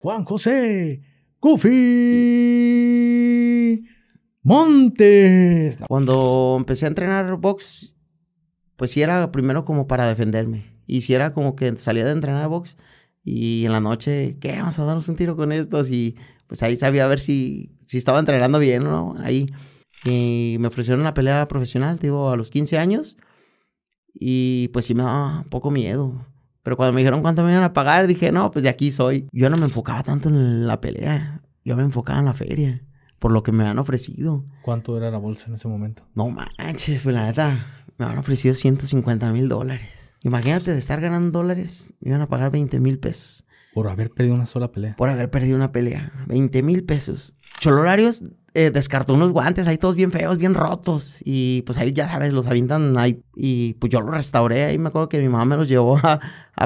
Juan José Goofy Montes. Cuando empecé a entrenar box, pues sí era primero como para defenderme. Y si era como que salía de entrenar box y en la noche, ¿qué? Vamos a darnos un tiro con estos. Y pues ahí sabía ver si, si estaba entrenando bien, ¿no? Ahí. Y me ofrecieron una pelea profesional, digo, a los 15 años. Y pues sí me daba un poco miedo. Pero cuando me dijeron cuánto me iban a pagar, dije, no, pues de aquí soy. Yo no me enfocaba tanto en la pelea. Yo me enfocaba en la feria. Por lo que me han ofrecido. ¿Cuánto era la bolsa en ese momento? No manches, pues la neta, me han ofrecido 150 mil dólares. Imagínate de estar ganando dólares, me iban a pagar 20 mil pesos. Por haber perdido una sola pelea. Por haber perdido una pelea. 20 mil pesos. Cholorarios eh, descartó unos guantes ahí todos bien feos, bien rotos. Y pues ahí ya sabes, los avientan ahí. Y pues yo los restauré. Ahí me acuerdo que mi mamá me los llevó a,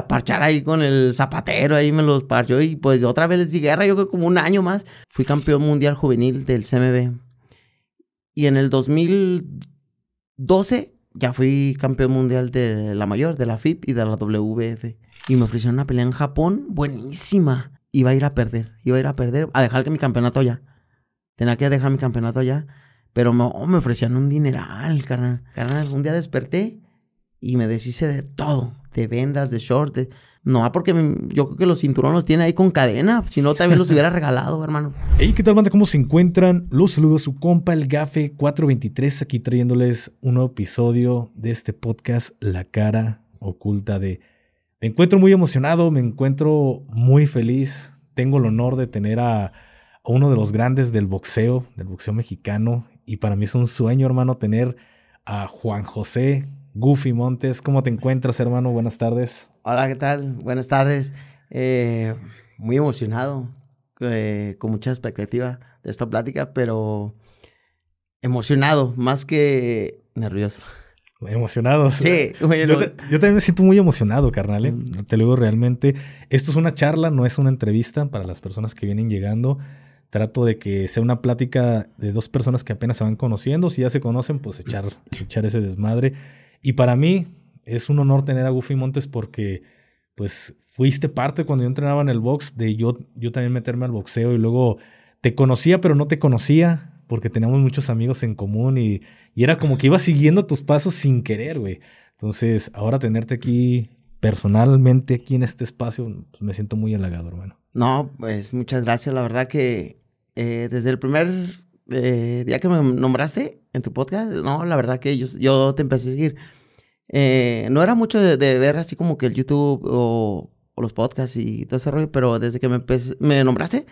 parchar ahí con el zapatero. Ahí me los parchó. Y pues otra vez les di guerra. Yo creo como un año más. Fui campeón mundial juvenil del CMB. Y en el 2012 ya fui campeón mundial de la mayor, de la FIP y de la WBF. Y me ofrecieron una pelea en Japón buenísima. Iba a ir a perder. Iba a ir a perder. A dejar que mi campeonato allá. Tenía que dejar mi campeonato allá. Pero no, me ofrecían un dineral, carnal. Carnal, un día desperté y me deshice de todo. De vendas, de short, de... No, porque yo creo que los cinturones los tiene ahí con cadena. Si no, también los hubiera regalado, hermano. Hey, ¿qué tal, banda? ¿Cómo se encuentran? Los saludo a su compa, el Gafe 423, aquí trayéndoles un nuevo episodio de este podcast, La cara oculta de... Me encuentro muy emocionado, me encuentro muy feliz. Tengo el honor de tener a uno de los grandes del boxeo, del boxeo mexicano. Y para mí es un sueño, hermano, tener a Juan José Goofy Montes. ¿Cómo te encuentras, hermano? Buenas tardes. Hola, ¿qué tal? Buenas tardes. Eh, muy emocionado, eh, con mucha expectativa de esta plática, pero emocionado, más que nervioso. Emocionado. Sí, bueno. yo, yo, también me siento muy emocionado, carnal. ¿eh? Mm. Te lo digo realmente. Esto es una charla, no es una entrevista para las personas que vienen llegando. Trato de que sea una plática de dos personas que apenas se van conociendo. Si ya se conocen, pues echar, echar ese desmadre. Y para mí, es un honor tener a Goofy Montes porque pues fuiste parte cuando yo entrenaba en el box de yo, yo también meterme al boxeo y luego te conocía pero no te conocía porque teníamos muchos amigos en común y, y era como que iba siguiendo tus pasos sin querer, güey. Entonces, ahora tenerte aquí personalmente, aquí en este espacio, pues me siento muy halagado, hermano. No, pues muchas gracias. La verdad que eh, desde el primer eh, día que me nombraste en tu podcast, no, la verdad que yo, yo te empecé a seguir. Eh, no era mucho de, ver así como que el YouTube o, los podcasts y todo ese rollo, pero desde que me, me nombraste,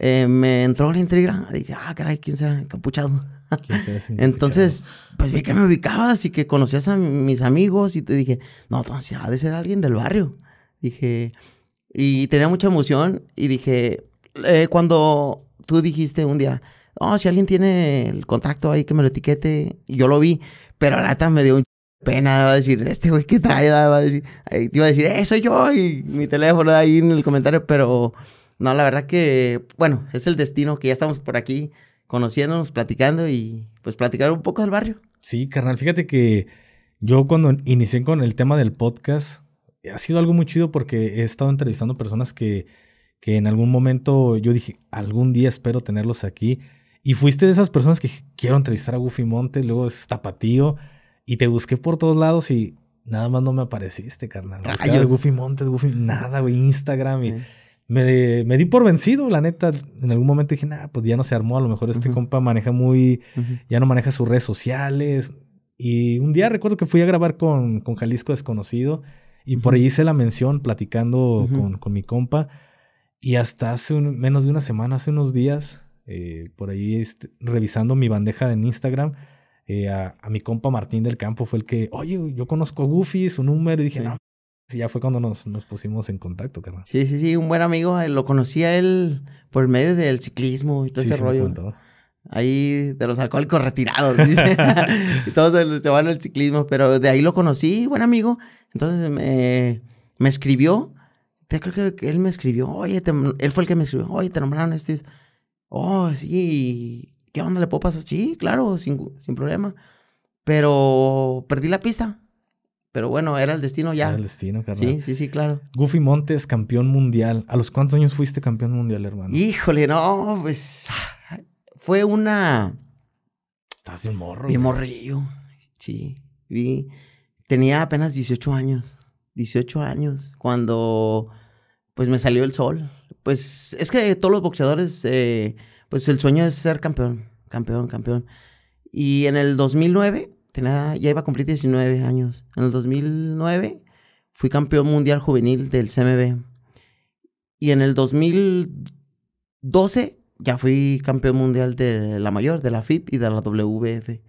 me entró la intriga. Dije, ah, caray, ¿quién será encapuchado? Entonces, pues vi que me ubicabas y que conocías a mis amigos y te dije, no, entonces ha de ser alguien del barrio. Dije, y tenía mucha emoción y dije, eh, cuando tú dijiste un día, oh, si alguien tiene el contacto ahí que me lo etiquete, yo lo vi, pero la neta me dio un pena, va a decir, este güey que trae, va a decir, te iba a decir, eh, soy yo, y mi teléfono ahí en el comentario, pero no, la verdad que, bueno, es el destino que ya estamos por aquí conociéndonos, platicando y pues platicar un poco del barrio. Sí, carnal, fíjate que yo cuando inicié con el tema del podcast, ha sido algo muy chido porque he estado entrevistando personas que, que en algún momento yo dije, algún día espero tenerlos aquí. Y fuiste de esas personas que quiero entrevistar a Goofy Monte, luego es Tapatío. Y te busqué por todos lados y nada más no me apareciste, carnal. Buscaba Goofy Montes, Goofy, nada, güey, Instagram. Y me, me, di por vencido, la neta. En algún momento dije, nah, pues ya no se armó. A lo mejor este compa maneja muy. Ya no maneja sus redes sociales. Y un día recuerdo que fui a grabar con, con Jalisco Desconocido. Y por ahí hice la mención platicando con, con, mi compa. Y hasta hace menos de una semana, hace unos días, eh, por ahí este, revisando mi bandeja en Instagram eh, a, mi compa Martín del Campo fue el que, oye, yo conozco a Goofy, su número, y dije, no. Y ya fue cuando nos, nos pusimos en contacto, carnal. Sí, sí, sí, un buen amigo, eh, lo conocía él por medio del ciclismo y todo ese rollo. Ahí de los alcohólicos retirados, dice. y todos se, van al ciclismo, pero de ahí lo conocí, buen amigo. Entonces me, me escribió, creo que él me escribió, oye, él fue el que me escribió, oye, te nombraron este. Oh, sí, ¿qué onda? ¿Le puedo pasar? Sí, claro, sin, sin problema. Pero perdí la pista. Pero bueno, era el destino ya. Era el destino, carnal. Sí, sí, sí, claro. Goofy Montes, campeón mundial. ¿A los cuántos años fuiste campeón mundial, hermano? Híjole, no, pues fue una... Estás de un morro. Bien morrillo, sí. Y tenía apenas 18 años. 18 años. Cuando pues me salió el sol. Pues es que todos los boxeadores, eh, pues el sueño es ser campeón. Campeón, campeón. Y en el 2009, tenía, ya iba a cumplir 19 años. En el 2009 fui campeón mundial juvenil del CMB. Y en el 2012 ya fui campeón mundial de la mayor, de la FIP y de la WBF.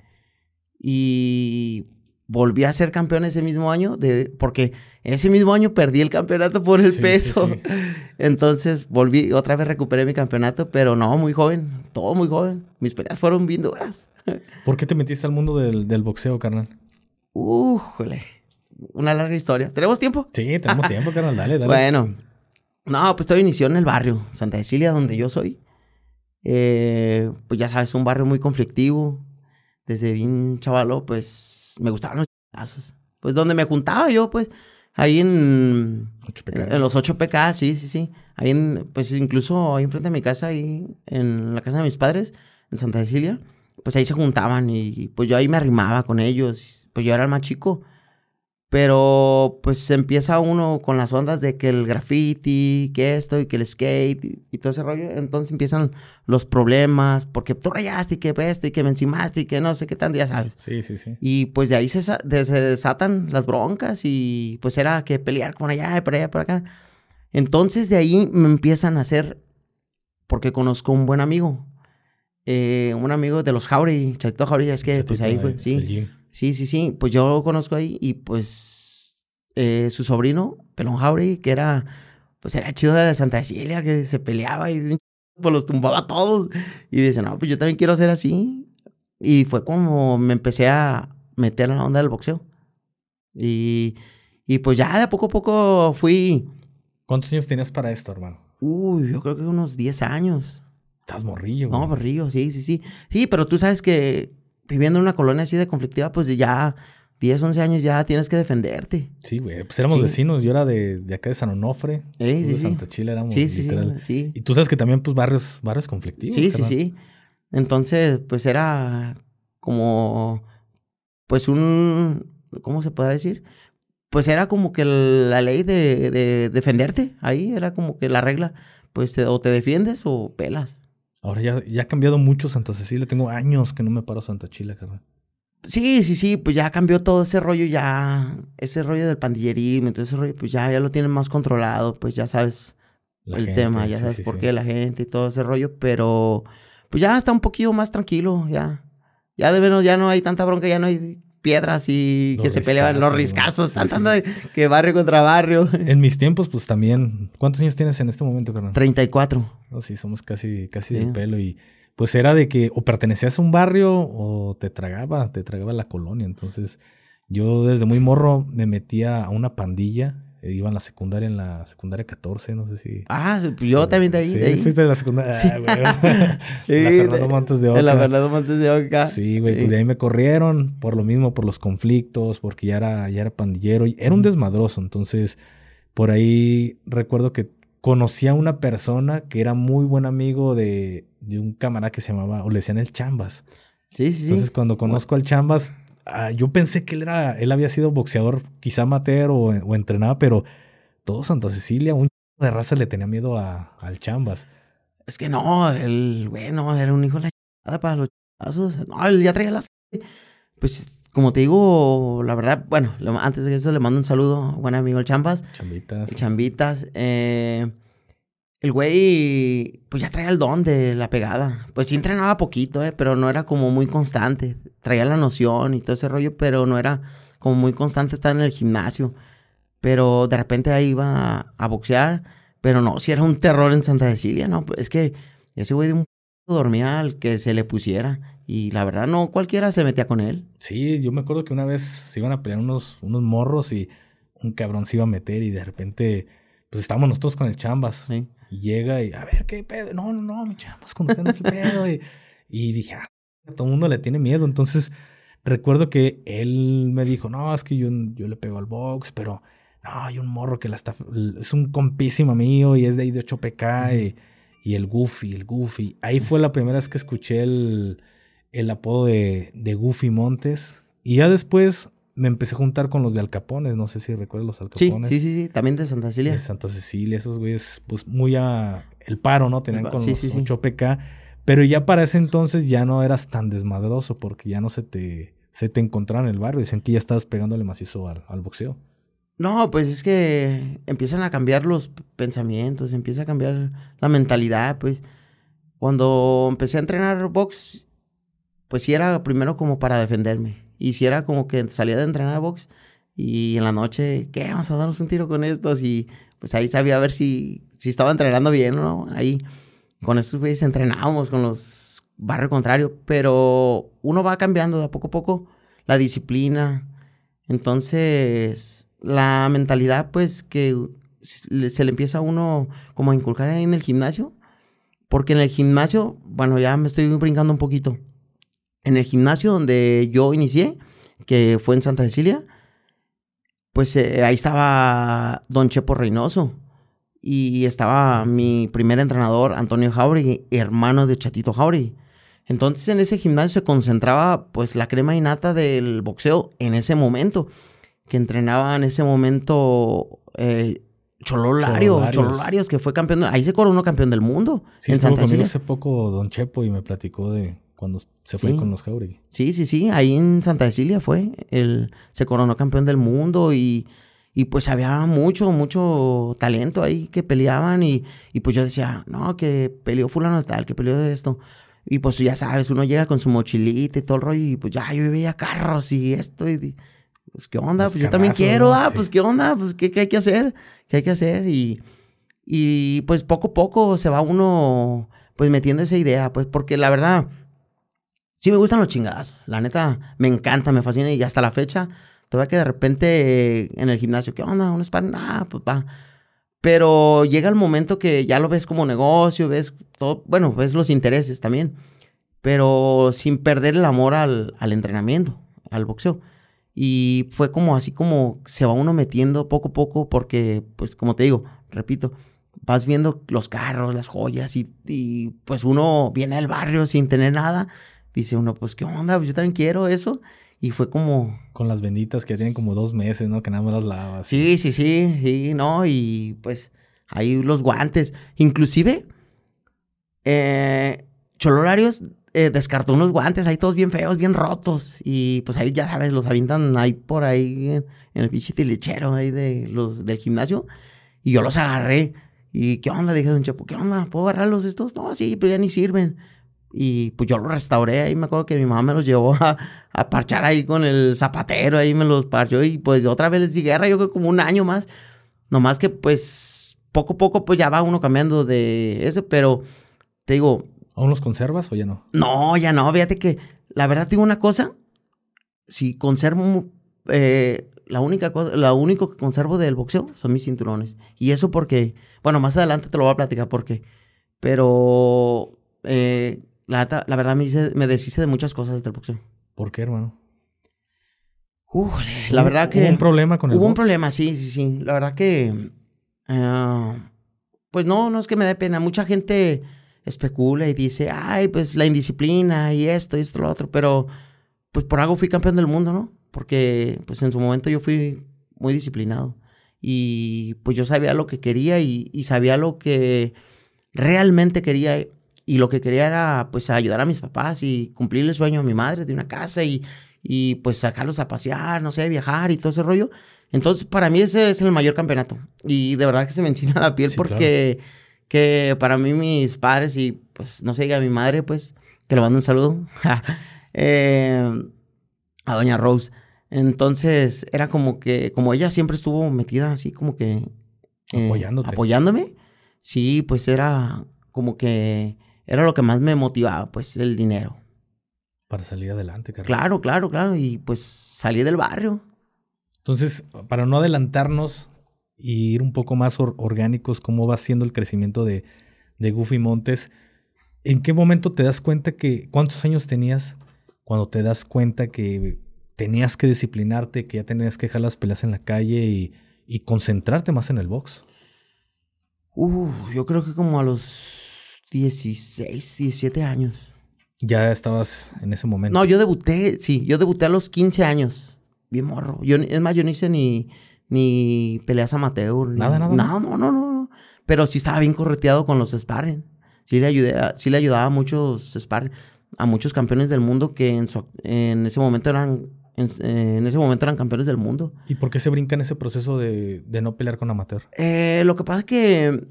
Y volví a ser campeón ese mismo año, de, porque ese mismo año perdí el campeonato por el Sí, sí, peso. sí. Entonces volví, otra vez recuperé mi campeonato, pero no, muy joven, todo muy joven. Mis peleas fueron bien duras. ¿Por qué te metiste al mundo del, del boxeo, carnal? Újole, una larga historia. ¿Tenemos tiempo? Sí, tenemos tiempo, carnal. Dale, dale. Bueno, no, pues todo inició en el barrio, Santa Cecilia, donde yo soy. Eh, pues ya sabes, un barrio muy conflictivo. Desde bien chavalo, pues me gustaban los chazos. Pues donde me juntaba yo, pues, ahí en, los 8 PK, sí, sí, sí. Ahí en, pues incluso ahí enfrente de mi casa, ahí en la casa de mis padres, en Santa Cecilia, pues ahí se juntaban y pues yo ahí me arrimaba con ellos. Pues yo era el más chico. Pero pues empieza uno con las ondas de que el graffiti, que esto y que el skate y, y todo ese rollo. Entonces empiezan los problemas, porque tú rayaste y que esto y que me encimaste y que no sé qué tan, ya sabes. Sí, sí, sí. Y pues de ahí se, sa- de- se desatan las broncas y pues era que pelear con allá y por allá, por acá. Entonces de ahí me empiezan a hacer, porque conozco un buen amigo, eh, un amigo de los Jauregui, Chatito Jauregui, es que pues ahí fue, sí. Sí, sí, sí, pues yo lo conozco ahí y pues eh, su sobrino, Pelón Jauregui, que era, pues era chido de la Santa Cecilia, que se peleaba y pues los tumbaba a todos. Y dice, no, pues yo también quiero ser así. Y fue como me empecé a meter en la onda del boxeo. Y, y pues ya de poco a poco fui, ¿Cuántos años tenías para esto, hermano? uy, yo creo que unos 10 años. Estás morrillo, güey. No, Berrío, sí, sí, sí. Sí, pero tú sabes que viviendo en una colonia así de conflictiva, pues ya 10, 11 años ya tienes que defenderte. Sí, güey. Pues éramos Sí. vecinos. Yo era de, de acá de San Onofre. Eh, sí, de sí. Santa Chile éramos Sí, sí, literal. sí, sí. Y tú sabes que también, pues, barrios, barrios conflictivos. Sí, sí, sí. Entonces, pues era como, pues un, ¿cómo se podrá decir? Pues era como que la ley de, de defenderte, ahí era como que la regla, pues te- o te defiendes o pelas. Ahora ya, ya ha cambiado mucho Santa Cecilia. Tengo años que no me paro a Santa Chile, carnal. Sí, sí, sí, pues ya cambió todo ese rollo, ya, ese rollo del pandillerismo, todo ese rollo, pues ya, ya lo tienen más controlado, pues ya sabes La el gente, tema, ya sí, sabes sí, por sí. qué la gente y todo ese rollo, pero pues ya está un poquito más tranquilo, ya. Ya de menos ya no hay tanta bronca, ya no hay piedras y Los que se peleaban los riscazos, riscazos, sí, que barrio contra barrio. En mis tiempos, pues también. ¿Cuántos años tienes en este momento, carnal? 34. No, sí, somos casi, casi Sí. del pelo. Y pues era de que o pertenecías a un barrio o te tragaba, te tragaba la colonia. Entonces, yo desde muy morro me metía a una pandilla. Eh, Iba en la secundaria, en la secundaria 14, no sé si. Ah, pues yo también de ahí. Sí, de ahí. fuiste de la secundaria. Sí. Ah, güey. Sí, la Fernando de- Montes de En la Oca. Fernando Montes de Oca. Sí, güey, Sí. pues de ahí me corrieron por lo mismo, por los conflictos, porque ya era, ya era pandillero y era un desmadroso. Entonces, por ahí recuerdo que conocí a una persona que era muy buen amigo de, de un camarada que se llamaba, o le decían el Chambas. Sí, sí, sí. Entonces, cuando conozco al Chambas, ah, yo pensé que él era, él había sido boxeador, quizá amateur o, o entrenaba, pero todo Santa Cecilia, un de raza le tenía miedo a- al Chambas. Es que no, el güey no, era un hijo de la chingada para los chazos. No, él ya traía las. Pues, como te digo, la verdad, bueno, antes de eso le mando un saludo, buen amigo el Champas, Chambitas. el Chambitas. eh, el güey, pues ya traía el don de la pegada. Pues sí entrenaba poquito, eh, pero no era como muy constante. Traía la noción y todo ese rollo, pero no era como muy constante estar en el gimnasio. Pero de repente ahí iba a, a boxear. Pero no, si era un terror en Santa Cecilia, ¿no? Pues Es que ese güey de un dormía al que se le pusiera. Y la verdad, no cualquiera se metía con él. Sí, yo me acuerdo que una vez se iban a pelear unos, unos morros y un cabrón se iba a meter y de repente, pues estábamos nosotros con el chambas. Sí. Y llega y, a ver, ¿qué pedo? No, no, no, mi chambas, con usted no es el pedo. Y, y dije, ah, todo el mundo le tiene miedo. Entonces, recuerdo que él me dijo, no, es que yo, yo le pego al box, pero no, hay un morro que la está, es un compísimo mío y es de ahí de 8PK y, el Goofy, el Goofy. Ahí fue la primera vez que escuché el, el apodo de, de Goofy Montes. Y ya después me empecé a juntar con los de Alcapones, no sé si recuerdas los Alcapones. Sí, sí, sí, también de Santa Cecilia. De Santa Cecilia, esos güeyes, pues muy a el paro, ¿no? Tenían con los 8PK. Pero ya para ese entonces ya no eras tan desmadroso porque ya no se te, se te encontraba en el barrio. Dicen que ya estabas pegándole macizo al, al boxeo. No, pues es que empiezan a cambiar los pensamientos, empieza a cambiar la mentalidad, pues. Cuando empecé a entrenar box, pues sí era primero como para defenderme. Y si era como que salía de entrenar box y en la noche, ¿qué? Vamos a darnos un tiro con estos. Y pues ahí sabía a ver si, si estaba entrenando bien, ¿no? Ahí con estos güeyes entrenábamos con los barrio contrario. Pero uno va cambiando de a poco a poco la disciplina. Entonces la mentalidad, pues, que se le empieza a uno como a inculcar ahí en el gimnasio. Porque en el gimnasio, bueno, ya me estoy brincando un poquito. En el gimnasio donde yo inicié, que fue en Santa Cecilia, pues eh, ahí estaba Don Chepo Reynoso. Y estaba mi primer entrenador, Antonio Jauregui, hermano de Chatito Jauregui. Entonces en ese gimnasio se concentraba pues la crema innata del boxeo en ese momento que entrenaba en ese momento eh, Chololario, Chololarios. que fue campeón, ahí se coronó campeón del mundo. Sí, en estuvo conmigo hace poco Don Chepo y me platicó de cuando se fue con los Jauregui. Sí, sí, sí, ahí en Santa Cecilia fue, el, se coronó campeón del mundo y, y pues había mucho, mucho talento ahí que peleaban y, y pues yo decía, no, que peleó fulano tal, que peleó de esto. Y pues ya sabes, uno llega con su mochilita y todo el rollo y pues ya yo veía carros y esto y pues qué onda, pues yo también quiero, ah, pues qué onda, pues ¿qué, hay que hacer, qué hay que hacer y, y pues poco a poco se va uno pues metiendo esa idea, pues porque la verdad, sí me gustan los chingadas, la neta me encanta, me fascina y hasta la fecha, todavía que de repente en el gimnasio, ¿qué onda? Un sparring, ah, pues va. Pero llega el momento que ya lo ves como negocio, ves todo, bueno, ves los intereses también, pero sin perder el amor al, al entrenamiento, al boxeo. Y fue como así como se va uno metiendo poco a poco porque, pues como te digo, repito, vas viendo los carros, las joyas y, pues uno viene del barrio sin tener nada. Dice uno, pues qué onda, pues yo también quiero eso. Y fue como... Con las benditas que tienen como dos meses, ¿no? Que nada más las lavas. Sí, sí, sí, sí, ¿no? Y pues ahí los guantes. Inclusive, eh, Cholorarios eh, descartó unos guantes ahí todos bien feos, bien rotos. Y pues ahí ya sabes, los avientan ahí por ahí en, el pinche lechero ahí de los, del gimnasio. Y yo los agarré. ¿Y qué onda? Le dije a Don Chepo, ¿qué onda? ¿Puedo agarrarlos estos? No, sí, pero ya ni sirven. Y pues yo los restauré ahí. Me acuerdo que mi mamá me los llevó a, a parchar ahí con el zapatero. Ahí me los parchó. Y pues otra vez les di guerra. Yo creo como un año más. Nomás que pues poco a poco pues ya va uno cambiando de eso. Pero te digo, ¿Aún los conservas o ya no? No, ya no. Fíjate que la verdad tengo una cosa. Si conservo eh, la única cosa, lo único que conservo del boxeo son mis cinturones. Y eso porque, bueno, más adelante te lo voy a platicar porque, pero eh, la, verdad me, me deshice de muchas cosas del boxeo. ¿Por qué, hermano? la verdad que... ¿Hubo un problema con el Hubo un problema, sí, sí, sí. La verdad que... Eh, pues no, no es que me dé pena. Mucha gente especula y dice, ay, pues la indisciplina y esto y esto, lo otro, pero pues por algo fui campeón del mundo, ¿no? Porque pues en su momento yo fui muy disciplinado y pues yo sabía lo que quería y, sabía lo que realmente quería y lo que quería era pues ayudar a mis papás y cumplir el sueño a mi madre de una casa y, y pues sacarlos a pasear, no sé, viajar y todo ese rollo. Entonces para mí ese es el mayor campeonato y de verdad que se me enchina la piel porque que para mí mis padres y pues no sé, diga mi madre, pues, que le mando un saludo, eh, a doña Rose. Entonces era como que, como ella siempre estuvo metida así como que... Eh, Apoyándote. Apoyándome. Sí, pues era como que era lo que más me motivaba, pues el dinero. Para salir adelante, Carlos. Claro, claro, claro. Y pues salí del barrio. Entonces, para no adelantarnos, y ir un poco más orgánicos, cómo va siendo el crecimiento de, de Goofy Montes. ¿En qué momento te das cuenta que cuántos años tenías cuando te das cuenta que tenías que disciplinarte, que ya tenías que dejar las peleas en la calle y, y concentrarte más en el box? Uh, yo creo que como a los 16, 17 años. Ya estabas en ese momento. No, yo debuté, sí, yo debuté a los 15 años. Bien morro. Yo, es más, yo no hice ni, ni peleas amateur. Nada, nada. No, no, no, no. Pero sí estaba bien correteado con los sparring. Sí le, ayudé sí le ayudaba a muchos sparring, a muchos campeones del mundo que en, en ese momento eran en, ese momento eran campeones del mundo. ¿Y por qué se brinca en ese proceso de, de no pelear con amateur? Eh, lo que pasa es que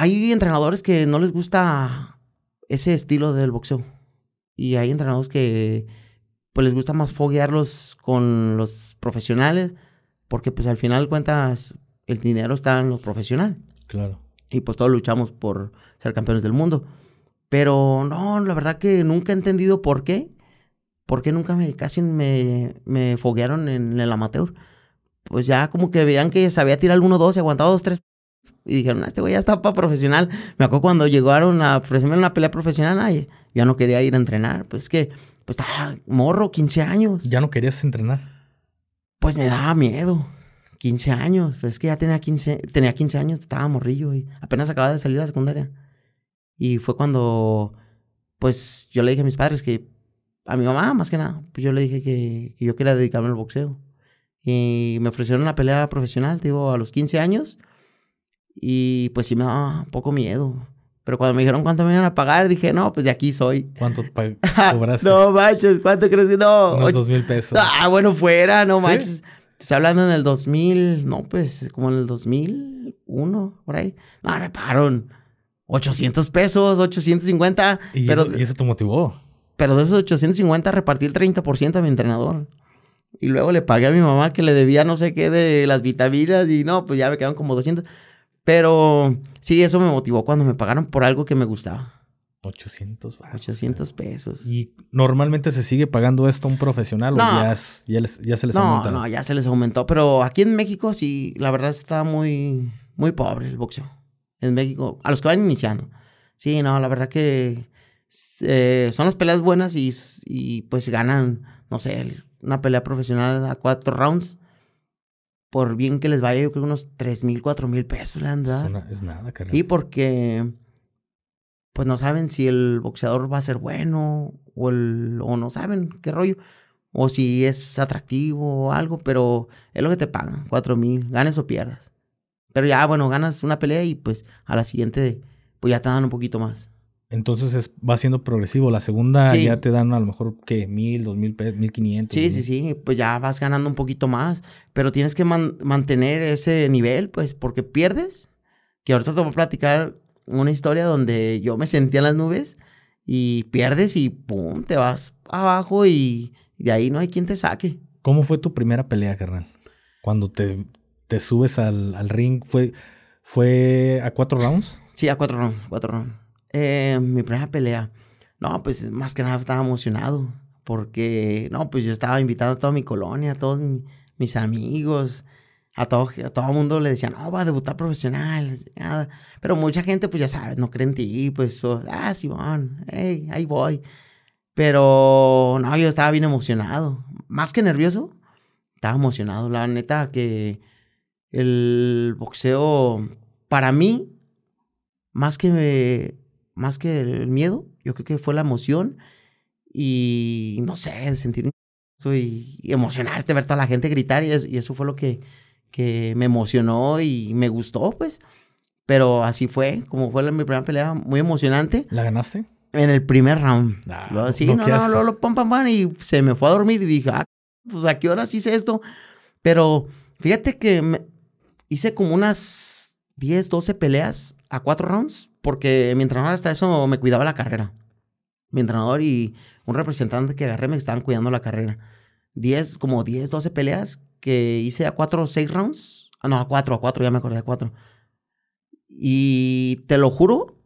hay entrenadores que no les gusta ese estilo del boxeo. Y hay entrenadores que pues les gusta más foguearlos con los profesionales, porque pues al final cuentas el dinero está en los profesionales. Claro. Y pues todos luchamos por ser campeones del mundo. Pero no, la verdad que nunca he entendido por qué. ¿Por qué nunca me, casi me, me foguearon en el amateur? Pues ya como que veían que sabía tirar el 1-2 y aguantaba 2-3 y dijeron, este güey ya está para profesional. Me acuerdo cuando llegaron a ofrecerme una pelea profesional, ay, ya no quería ir a entrenar. Pues es que, pues estaba morro, 15 años. ¿Ya no querías entrenar? Pues me daba miedo. 15 años. Pues es que ya tenía 15, tenía 15 años, estaba morrillo y apenas acababa de salir de la secundaria. Y fue cuando, pues yo le dije a mis padres que, a mi mamá más que nada, pues yo le dije que, que yo quería dedicarme al boxeo. Y me ofrecieron una pelea profesional, digo, a los 15 años. Y pues sí me daba un poco miedo. Pero cuando me dijeron cuánto me iban a pagar, dije, no, pues de aquí soy. ¿Cuánto cobraste? no manches, ¿cuánto crees que no? Unos dos mil pesos. Ah, bueno, fuera, no manches. Estoy hablando en el 2000, no, pues como en el 2001, por ahí. No, me pagaron 800 pesos, 850. ¿Y, pero, eso, ¿Y eso te motivó? Pero de esos 850 repartí el 30% a mi entrenador. Y luego le pagué a mi mamá que le debía no sé qué de las vitaminas y no, pues ya me quedaron como 200. Pero sí, eso me motivó cuando me pagaron por algo que me gustaba. 800 800 pesos. ¿Y normalmente se sigue pagando esto a un profesional o ya, ya, se les aumentó? No, ya se les aumentó. Pero aquí en México sí, la verdad está muy, muy pobre el boxeo. En México, a los que van iniciando. Sí, no, la verdad que eh, son las peleas buenas y, y pues ganan, no sé, una pelea profesional a cuatro rounds por bien que les vaya, yo creo unos tres mil, cuatro mil pesos le han dado. Es nada, carnal. Y porque, pues no saben si el boxeador va a ser bueno o, el, o no saben qué rollo. O si es atractivo o algo, pero es lo que te pagan, cuatro mil, ganes o pierdas. Pero ya, bueno, ganas una pelea y pues a la siguiente, pues ya te dan un poquito más. Entonces es, va siendo progresivo. La segunda ya te dan a lo mejor, ¿qué? Mil, dos mil, mil quinientos. Sí, sí, sí. Pues ya vas ganando un poquito más. Pero tienes que mantener ese nivel, pues, porque pierdes. Que ahorita te voy a platicar una historia donde yo me sentía en las nubes y pierdes y pum, te vas abajo y de ahí no hay quien te saque. ¿Cómo fue tu primera pelea, carnal? Cuando te, te subes al, al ring, ¿fue, ¿fue a cuatro rounds? Sí, a cuatro rounds, cuatro rounds. Eh, mi primera pelea. No, pues más que nada estaba emocionado. Porque, no, pues yo estaba invitando a toda mi colonia, a todos mis amigos. A todo, a todo mundo le decían, no, va a debutar profesional. Pero mucha gente, pues ya sabes, no cree en ti. Pues, ah, Simón, hey, ahí voy. Pero, no, yo estaba bien emocionado. Más que nervioso, estaba emocionado. La neta que el boxeo, para mí, más que me, más que el miedo, yo creo que fue la emoción y no sé, sentir y, y emocionarte, ver toda la gente gritar y, eso fue lo que, que me emocionó y me gustó, pues. Pero así fue, como fue la, mi primera pelea, muy emocionante. ¿La ganaste? En el primer round. sí, no, no, no, lo pam, pam, pam, y se me fue a dormir y dije, ah, pues a qué horas hice esto. Pero fíjate que hice como unas 10, 12 peleas a cuatro rounds porque mi entrenador hasta eso me cuidaba la carrera. Mi entrenador y un representante que agarré me estaban cuidando la carrera. Diez, como 10, 12 peleas que hice a cuatro o seis rounds. Ah, no, a cuatro, a cuatro, ya me acordé, a cuatro. Y te lo juro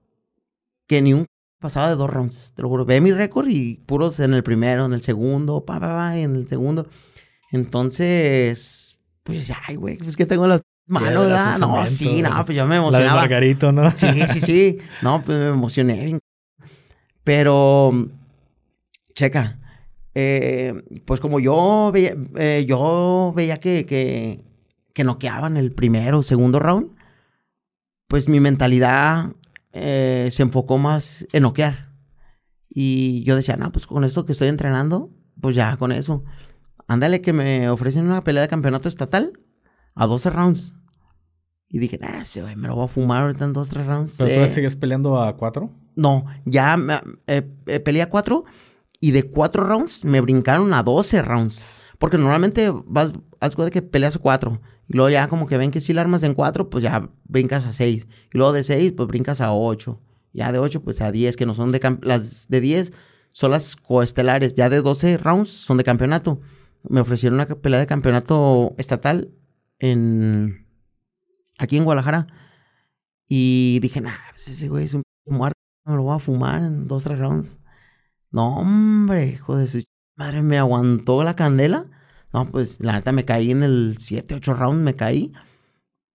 que ni un pasaba de dos rounds. Te lo juro. Ve mi récord y puros en el primero, en el segundo, pa, pa, pa, en el segundo. Entonces, pues, ay, güey, pues que tengo las Malo, ¿verdad? No, sí, no, pues yo me emocionaba. La de Margarito, ¿no? Sí, sí, sí. No, pues me emocioné. Pero checa. Eh, pues como yo veía, eh, yo veía que, que, que noqueaban el primero o segundo round, pues mi mentalidad eh, se enfocó más en noquear. Y yo decía, no, pues con esto que estoy entrenando, pues ya con eso. Ándale que me ofrecen una pelea de campeonato estatal a 12 rounds. Y dije, ah, güey, me lo voy a fumar ahorita en dos, tres rounds. ¿Pero Eh, tú sigues peleando a cuatro? no, ya me- eh, eh, peleé a cuatro y de cuatro rounds me brincaron a 12 rounds. Porque normalmente vas, haz cuenta que peleas a cuatro. Y luego ya como que ven que si la armas en cuatro, pues ya brincas a seis. Y luego de seis, pues brincas a ocho. Ya de ocho, pues a diez, que no son de... Las de diez son las coestelares. Ya de 12 rounds son de campeonato. Me ofrecieron una pelea de campeonato estatal en... Aquí en Guadalajara. Y dije, nah, pues ese güey es un muerto. Me lo voy a fumar en dos, tres rounds. No, hombre, hijo de su madre, me aguantó la candela. No, pues la neta me caí en el 7, 8 round, me caí.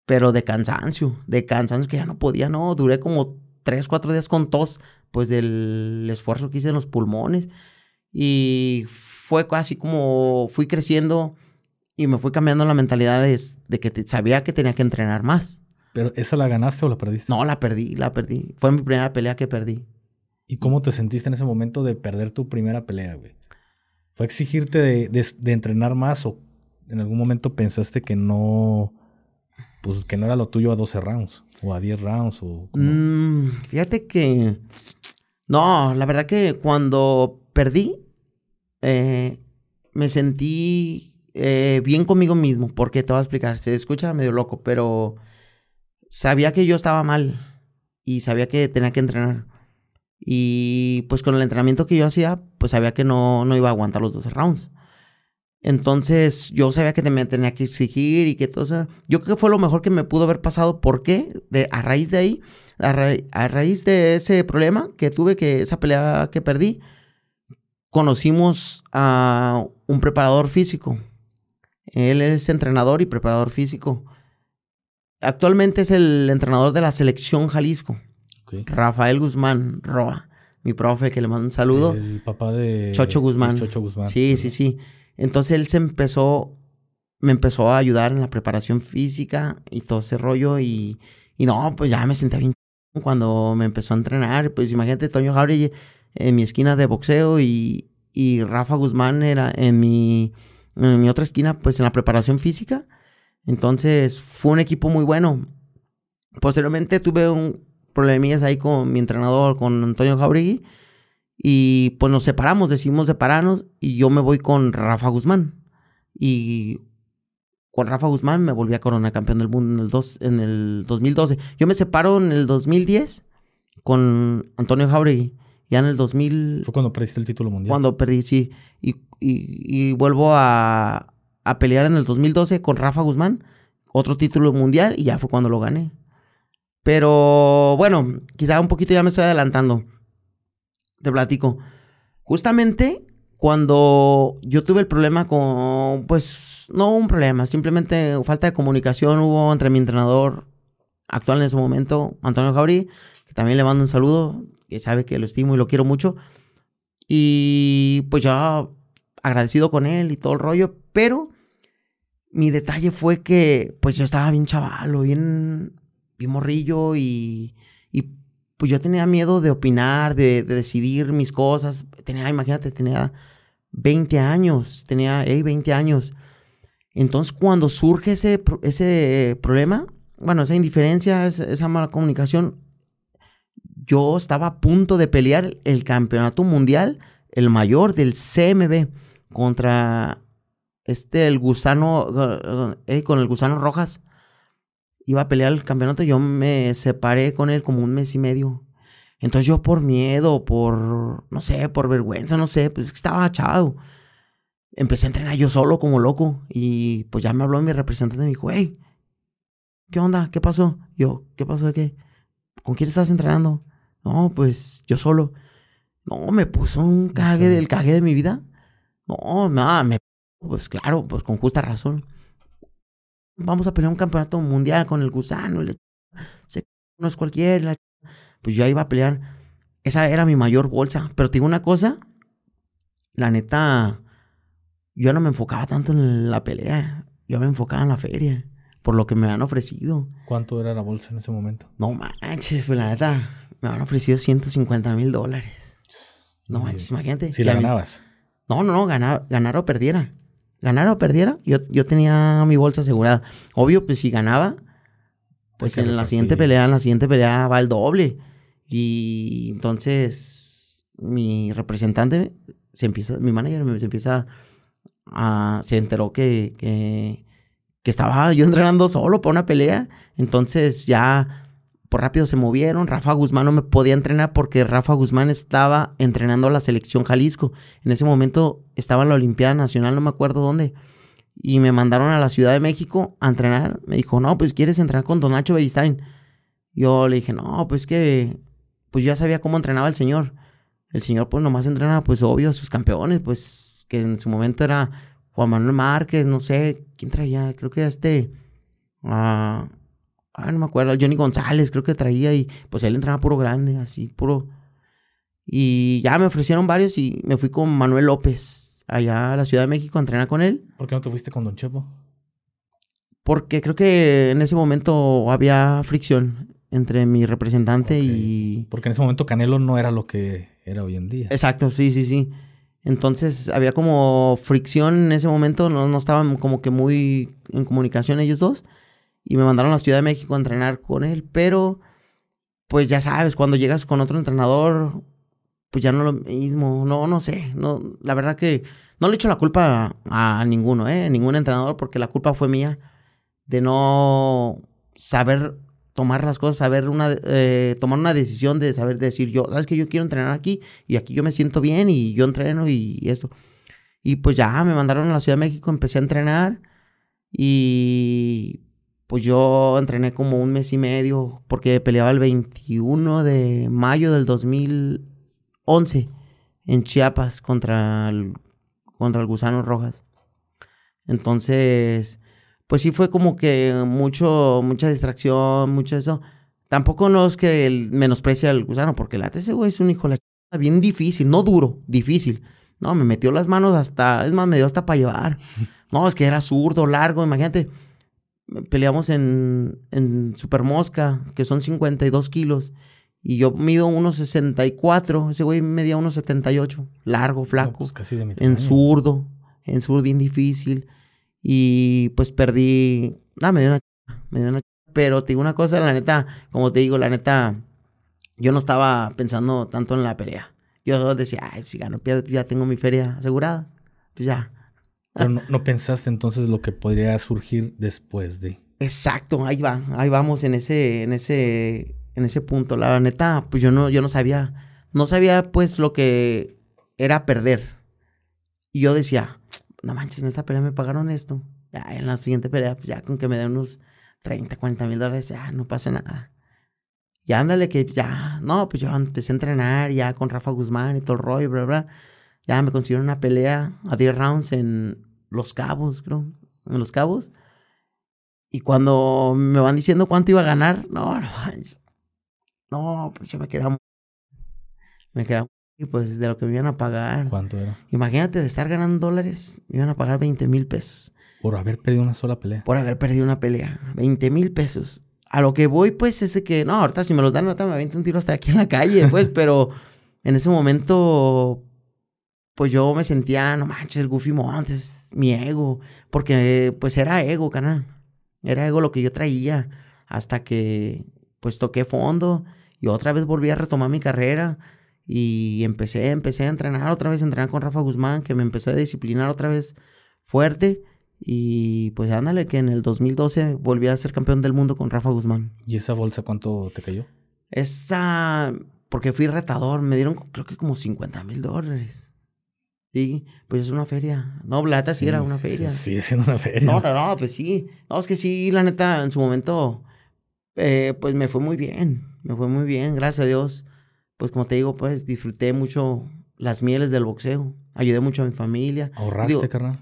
Pero de cansancio, de cansancio que ya no podía, no. Duré como 3, 4 días con tos, pues del esfuerzo que hice en los pulmones. Y fue casi como fui creciendo y me fui cambiando la mentalidad de, de que te- sabía que tenía que entrenar más. ¿Pero esa la ganaste o la perdiste? No, la perdí, la perdí. Fue mi primera pelea que perdí. ¿Y cómo te sentiste en ese momento de perder tu primera pelea, güey? ¿Fue exigirte de, de- de entrenar más o en algún momento pensaste que no, pues que no era lo tuyo a 12 rounds o a 10 rounds o? Mm, fíjate que... No, la verdad que cuando perdí, eh, me sentí eh, bien conmigo mismo, porque te voy a explicar, se escucha medio loco, pero sabía que yo estaba mal y sabía que tenía que entrenar. Y pues con el entrenamiento que yo hacía, pues sabía que no, no iba a aguantar los 12 rounds. Entonces yo sabía que me tenía que exigir y que todo eso. Yo creo que fue lo mejor que me pudo haber pasado. ¿Por qué? De, a raíz de ahí, a, a raíz de ese problema que tuve, que esa pelea que perdí, conocimos a un preparador físico. Él es entrenador y preparador físico. Actualmente es el entrenador de la selección Jalisco. Rafael Guzmán Roa, mi profe, que le mando un saludo. El papá de Chocho Guzmán. Chocho Guzmán. Sí, sí, sí. Entonces él se empezó, me empezó a ayudar en la preparación física y todo ese rollo y, y no, pues ya me senté bien cuando me empezó a entrenar. Pues imagínate, Toño Jauregui en mi esquina de boxeo y, y Rafa Guzmán era en mi, en mi otra esquina, pues en la preparación física. Entonces fue un equipo muy bueno. Posteriormente tuve un problemillas ahí con mi entrenador, con Antonio Jauregui. Y pues nos separamos, decidimos separarnos y yo me voy con Rafa Guzmán. Y con Rafa Guzmán me volví a coronar campeón del mundo en el, dos, en el 2012. Yo me separo en el 2010 con Antonio Jauregui. Ya en el 2000... Fue cuando perdiste el título mundial. Cuando perdí, sí. Y, y- y vuelvo a, a pelear en el 2012 con Rafa Guzmán. Otro título mundial y ya fue cuando lo gané. Pero bueno, quizá un poquito ya me estoy adelantando. Te platico. Justamente cuando yo tuve el problema con, pues, no un problema, simplemente falta de comunicación hubo entre mi entrenador actual en ese momento, Antonio Jabri, que también le mando un saludo, que sabe que lo estimo y lo quiero mucho. Y pues ya agradecido con él y todo el rollo, pero mi detalle fue que pues yo estaba bien chavalo, bien, bien morrillo y, y pues yo tenía miedo de opinar, de, de decidir mis cosas. Tenía, imagínate, tenía 20 años, tenía hey, 20 años. Entonces cuando surge ese, ese problema, bueno, esa indiferencia, esa mala comunicación, yo estaba a punto de pelear el campeonato mundial, el mayor del CMB, contra este, el gusano, eh, con el gusano Rojas. Iba a pelear el campeonato, yo me separé con él como un mes y medio. Entonces yo por miedo, por, no sé, por vergüenza, no sé, pues estaba chavo. Empecé a entrenar yo solo como loco y pues ya me habló mi representante y me dijo, hey, ¿qué onda? ¿Qué pasó? Yo, ¿qué pasó de qué? ¿Con quién estás entrenando? No, pues yo solo. No, me puso un cague del cague de mi vida. No, nada, me... Pues claro, pues con justa razón. Vamos a pelear un campeonato mundial con el gusano. y la ch- se- no es cualquiera. la Pues yo iba a pelear. Esa era mi mayor bolsa. Pero te digo una cosa. la neta, yo no me enfocaba tanto en la pelea. Yo me enfocaba en la feria. Por lo que me han ofrecido. ¿Cuánto era la bolsa en ese momento? No manches, pues la neta, me han ofrecido 150 mil dólares. No manches, imagínate. Si la ganabas. No, no, no, ganar, ganar o perdiera. Ganar o perdiera, yo, yo tenía mi bolsa asegurada. Obvio, pues si ganaba, pues en la siguiente pelea, en la siguiente pelea va el doble. Y entonces mi representante se empieza, mi manager se empieza a, se enteró que, que, que estaba yo entrenando solo para una pelea. Entonces ya rápido se movieron. Rafa Guzmán no me podía entrenar porque Rafa Guzmán estaba entrenando a la selección Jalisco. En ese momento estaba en la Olimpiada Nacional, no me acuerdo dónde. Y me mandaron a la Ciudad de México a entrenar. Me dijo, no, pues quieres entrenar con Don Nacho Beristain. Yo le dije, no, pues que, pues ya sabía cómo entrenaba el señor. El señor, pues nomás entrenaba, pues obvio, a sus campeones, pues que en su momento era Juan Manuel Márquez, no sé, ¿quién traía? Creo que este, ah, ah, no me acuerdo, Johnny González, creo que traía y pues él entrenaba puro grande, así, puro. Y ya me ofrecieron varios y me fui con Manuel López allá a la Ciudad de México a entrenar con él. ¿Por qué no te fuiste con Don Chepo? Porque creo que en ese momento había fricción entre mi representante y... Porque en ese momento Canelo no era lo que era hoy en día. Exacto, sí, sí, sí. Entonces había como fricción en ese momento, no, no estaban como que muy en comunicación ellos dos. Y me mandaron a la Ciudad de México a entrenar con él, pero pues ya sabes, cuando llegas con otro entrenador, pues ya no lo mismo, no, no sé, no, la verdad que no le echo la culpa a, ninguno, ¿eh? ningún entrenador, porque la culpa fue mía de no saber tomar las cosas, saber una, eh, tomar una decisión de saber decir yo, sabes que yo quiero entrenar aquí y aquí yo me siento bien y yo entreno y, esto. Y pues ya me mandaron a la Ciudad de México, empecé a entrenar y pues yo entrené como un mes y medio porque peleaba el 21 de mayo del 2011 en Chiapas contra el, contra el Gusano Rojas. Entonces, pues sí fue como que mucho, mucha distracción, mucho eso. Tampoco no es que el menosprecia al gusano, porque la ese güey es un hijo de la bien difícil, no duro, difícil. No, me metió las manos hasta, es más, me dio hasta para llevar. No, es que era zurdo, largo, imagínate. Peleamos en, en Super Mosca, que son 52 kilos. Y yo mido 1,64. Ese güey medía 1,78. Largo, flaco. Pues casi de en zurdo. En zurdo, bien difícil. Y pues perdí. Ah, me dio una. Me dio una. Pero te digo una cosa, la neta, como te digo, la neta, yo no estaba pensando tanto en la pelea. Yo decía, ay, si gano, pierdo, ya tengo mi feria asegurada. Pues ya. Pero no, pensaste entonces lo que podría surgir después de. Exacto, ahí va, ahí vamos en ese, en ese, en ese punto. La neta, pues yo no, yo no sabía, no sabía pues lo que era perder. Y yo decía, no manches, en esta pelea me pagaron esto. Ya en la siguiente pelea, pues ya con que me den unos 30, 40 mil dólares, ya no pasa nada. Y ándale, que ya, no, pues yo empecé a entrenar ya con Rafa Guzmán y todo el rollo, bla, bla. Ya me consiguieron una pelea a 10 rounds en Los Cabos, creo. En Los Cabos. Y cuando me van diciendo cuánto iba a ganar, no, no, no pues yo me quedaba. Me quedaba y pues de lo que me iban a pagar. ¿Cuánto era? Imagínate de estar ganando dólares, me iban a pagar 20 mil pesos. Por haber perdido una sola pelea. Por haber perdido una pelea. 20 mil pesos. A lo que voy, pues, es de que, no, ahorita si me los dan, ahorita me aviento un tiro hasta aquí en la calle, pues, pero en ese momento, pues yo me sentía, no manches, el Goofy Montes, mi ego, porque pues era ego, canal. Era ego lo que yo traía hasta que, pues, toqué fondo y otra vez volví a retomar mi carrera y empecé, empecé a entrenar otra vez, a entrenar con Rafa Guzmán, que me empecé a disciplinar otra vez fuerte. Y pues ándale, que en el 2012 volví a ser campeón del mundo con Rafa Guzmán. ¿Y esa bolsa cuánto te cayó? Esa, porque fui retador, me dieron creo que como 50 mil dólares. Sí, pues es una feria. No, la neta sí, era una feria. Sí, siendo una feria. No, no, no, pues sí. No, es que sí, la neta, en su momento, eh, pues me fue muy bien. Me fue muy bien, gracias a Dios pues como te digo, pues disfruté mucho las mieles del boxeo. Ayudé mucho a mi familia. ¿Ahorraste, carnal?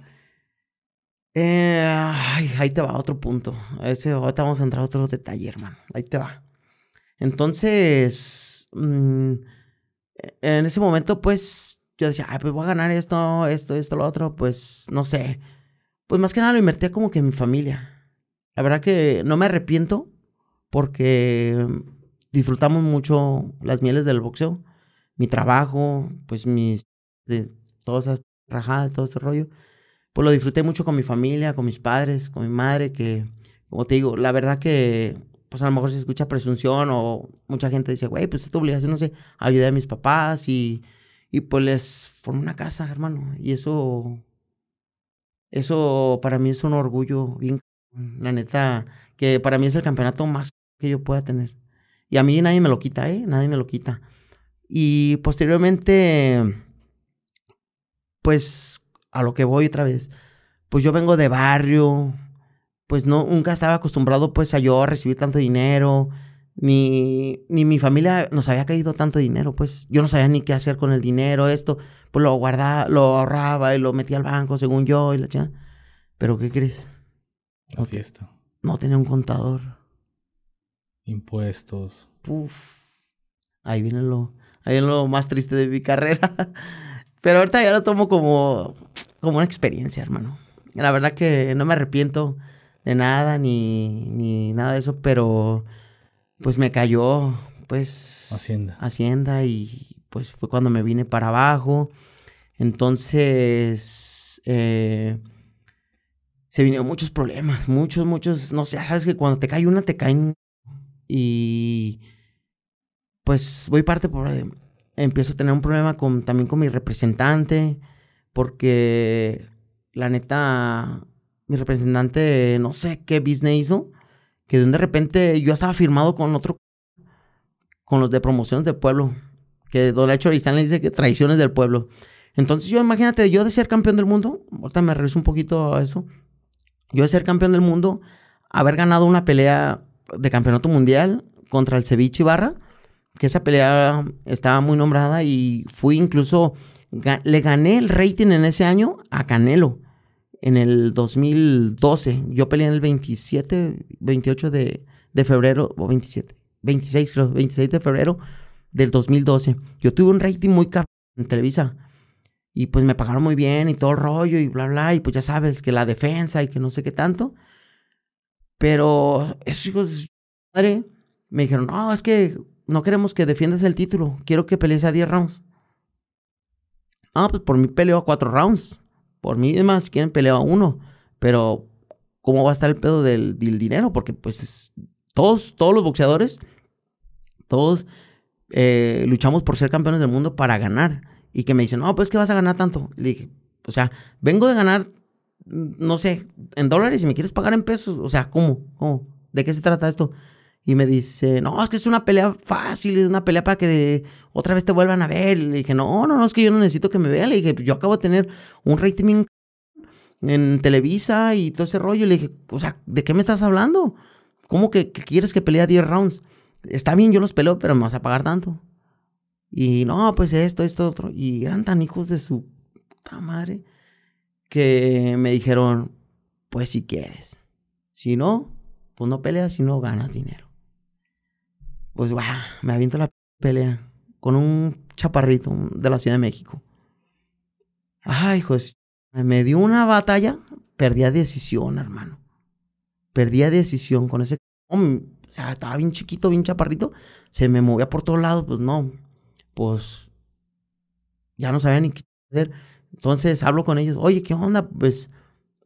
Eh, ahí te va otro punto. Ese, ahorita vamos a entrar a otro detalle, hermano. Ahí te va. Entonces, mm, en ese momento, pues, yo decía, ay, pues voy a ganar esto, esto, esto, lo otro, pues no sé. Pues más que nada lo invertía como que en mi familia. La verdad que no me arrepiento porque disfrutamos mucho las mieles del boxeo. Mi trabajo, pues mis, de todas esas rajadas, todo ese rollo. Pues lo disfruté mucho con mi familia, con mis padres, con mi madre, que, como te digo, la verdad que, pues a lo mejor se escucha presunción o mucha gente dice, güey, pues es tu obligación, no sé, ayudar a mis papás y, y pues les formé una casa, hermano. Y eso, eso para mí es un orgullo bien, la neta, que para mí es el campeonato más que yo pueda tener. Y a mí nadie me lo quita, ¿eh? Nadie me lo quita. Y posteriormente, pues a lo que voy otra vez, pues yo vengo de barrio, pues no, nunca estaba acostumbrado pues a yo recibir tanto dinero, ni, ni mi familia nos había caído tanto dinero, pues yo no sabía ni qué hacer con el dinero, esto, pues lo guardaba, lo ahorraba y lo metía al banco según yo y la chica. Pero ¿qué crees? La fiesta. No tenía un contador. Impuestos. Uf. Ahí viene lo, ahí viene lo más triste de mi carrera. Pero ahorita ya lo tomo como, como una experiencia, hermano. La verdad que no me arrepiento de nada ni, ni nada de eso, pero pues me cayó, pues... Hacienda. Hacienda y pues fue cuando me vine para abajo. Entonces, eh, se vinieron muchos problemas, muchos, muchos, no sé, sabes que cuando te cae una, te caen y pues voy parte por empiezo a tener un problema con, también con mi representante, porque la neta, mi representante, no sé qué business hizo, que de repente yo estaba firmado con otro, con los de promociones del pueblo, que Don Hecho Arizán le dice que traiciones del pueblo. Entonces yo imagínate, yo de ser campeón del mundo, ahorita me regreso un poquito a eso, yo de ser campeón del mundo, haber ganado una pelea de campeonato mundial contra el Ceviche Ibarra, que esa pelea estaba muy nombrada y fui incluso, le gané el rating en ese año a Canelo en el 2012. Yo peleé en el 27, 28 de, de febrero, o 27, 26 creo, 26 de febrero del 2012. Yo tuve un rating muy cabrón en Televisa. Y pues me pagaron muy bien y todo el rollo y bla, bla. Y pues ya sabes que la defensa y que no sé qué tanto. Pero esos hijos madre me dijeron, no, es que no queremos que defiendas el título. Quiero que pelees a 10 rounds. Ah, pues por mí peleo a 4 rounds. Por mí, además, quieren pelear a uno. Pero, ¿cómo va a estar el pedo del, dinero? Porque, pues, todos, todos los boxeadores, todos eh, luchamos por ser campeones del mundo para ganar. Y que me dicen, no, pues que vas a ganar tanto. Le dije, o sea, vengo de ganar, no sé, en dólares y me quieres pagar en pesos. O sea, ¿cómo? ¿Cómo? ¿De qué se trata esto? Y me dice, no, es que es una pelea fácil, es una pelea para que otra vez te vuelvan a ver. le dije, no, no, no, es que yo no necesito que me vean. Le dije, pues yo acabo de tener un rating en Televisa y todo ese rollo. Le dije, o sea, ¿de qué me estás hablando? ¿Cómo que, quieres que pelee 10 rounds? Está bien, yo los peleo, pero me vas a pagar tanto. Y no, pues esto, esto, otro. Y eran tan hijos de su puta madre que me dijeron, pues si quieres. Si no, pues no peleas si no ganas dinero pues va, me aviento la pelea con un chaparrito de la Ciudad de México. Ay, pues me dio una batalla, perdía decisión, hermano. Perdía decisión con ese... O sea, estaba bien chiquito, bien chaparrito. Se me movía por todos lados, pues no. Pues ya no sabía ni qué hacer. Entonces hablo con ellos. Oye, ¿qué onda? Pues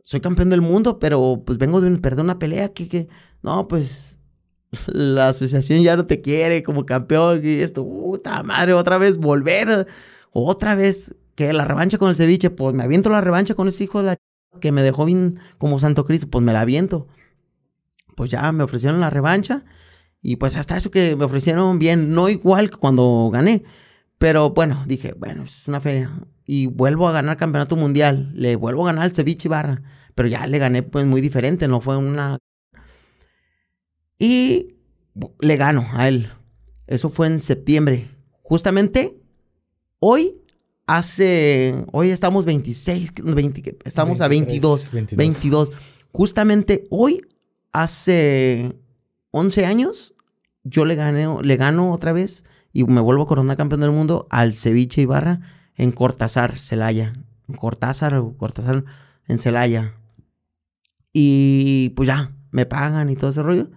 soy campeón del mundo, pero pues vengo de perder una pelea. que que No, pues la asociación ya no te quiere como campeón y esto, puta madre, otra vez volver, otra vez que la revancha con el ceviche, pues me aviento la revancha con ese hijo de la que me dejó bien como Santo Cristo, pues me la aviento. Pues ya me ofrecieron la revancha y pues hasta eso que me ofrecieron bien, no igual que cuando gané, pero bueno, dije, bueno, es una feria y vuelvo a ganar campeonato mundial, le vuelvo a ganar el ceviche barra, pero ya le gané pues muy diferente, no fue una y le gano a él. Eso fue en septiembre. Justamente hoy hace, hoy estamos 26, 20, estamos a 22, 22, Justamente hoy, hace 11 años, yo le gané, le gano otra vez y me vuelvo a coronar campeón del mundo al Ceviche Ibarra en Cortázar, Celaya. En Cortázar o Cortázar en Celaya. Y pues ya, me pagan y todo ese rollo.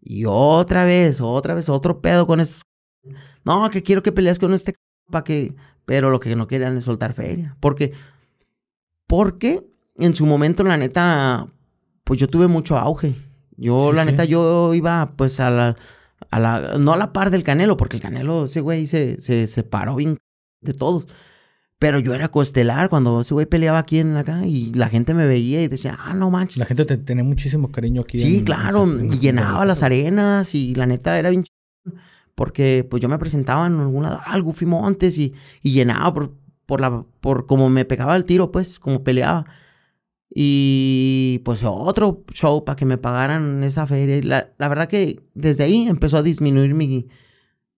Y otra vez, otra vez, otro pedo con estos. No, que quiero que pelees con este para que. Pero lo que no querían es soltar feria. Porque. Porque en su momento, la neta, pues yo tuve mucho auge. Yo, la neta, yo iba pues a la, a la. No a la par del Canelo, porque el Canelo, ese güey se, se separó bien de todos. Pero yo era coestelar cuando ese güey peleaba aquí en acá y la gente me veía y decía, ah, no manches. La gente te, tenía muchísimo cariño aquí. Sí, claro, y llenaba las arenas y la neta era bien porque pues yo me presentaba en algún lado, ah, Goofy Montes y, y llenaba por, por, la, por como me pegaba el tiro, pues, como peleaba. Y pues otro show para que me pagaran esa feria. La, la verdad que desde ahí empezó a disminuir mi...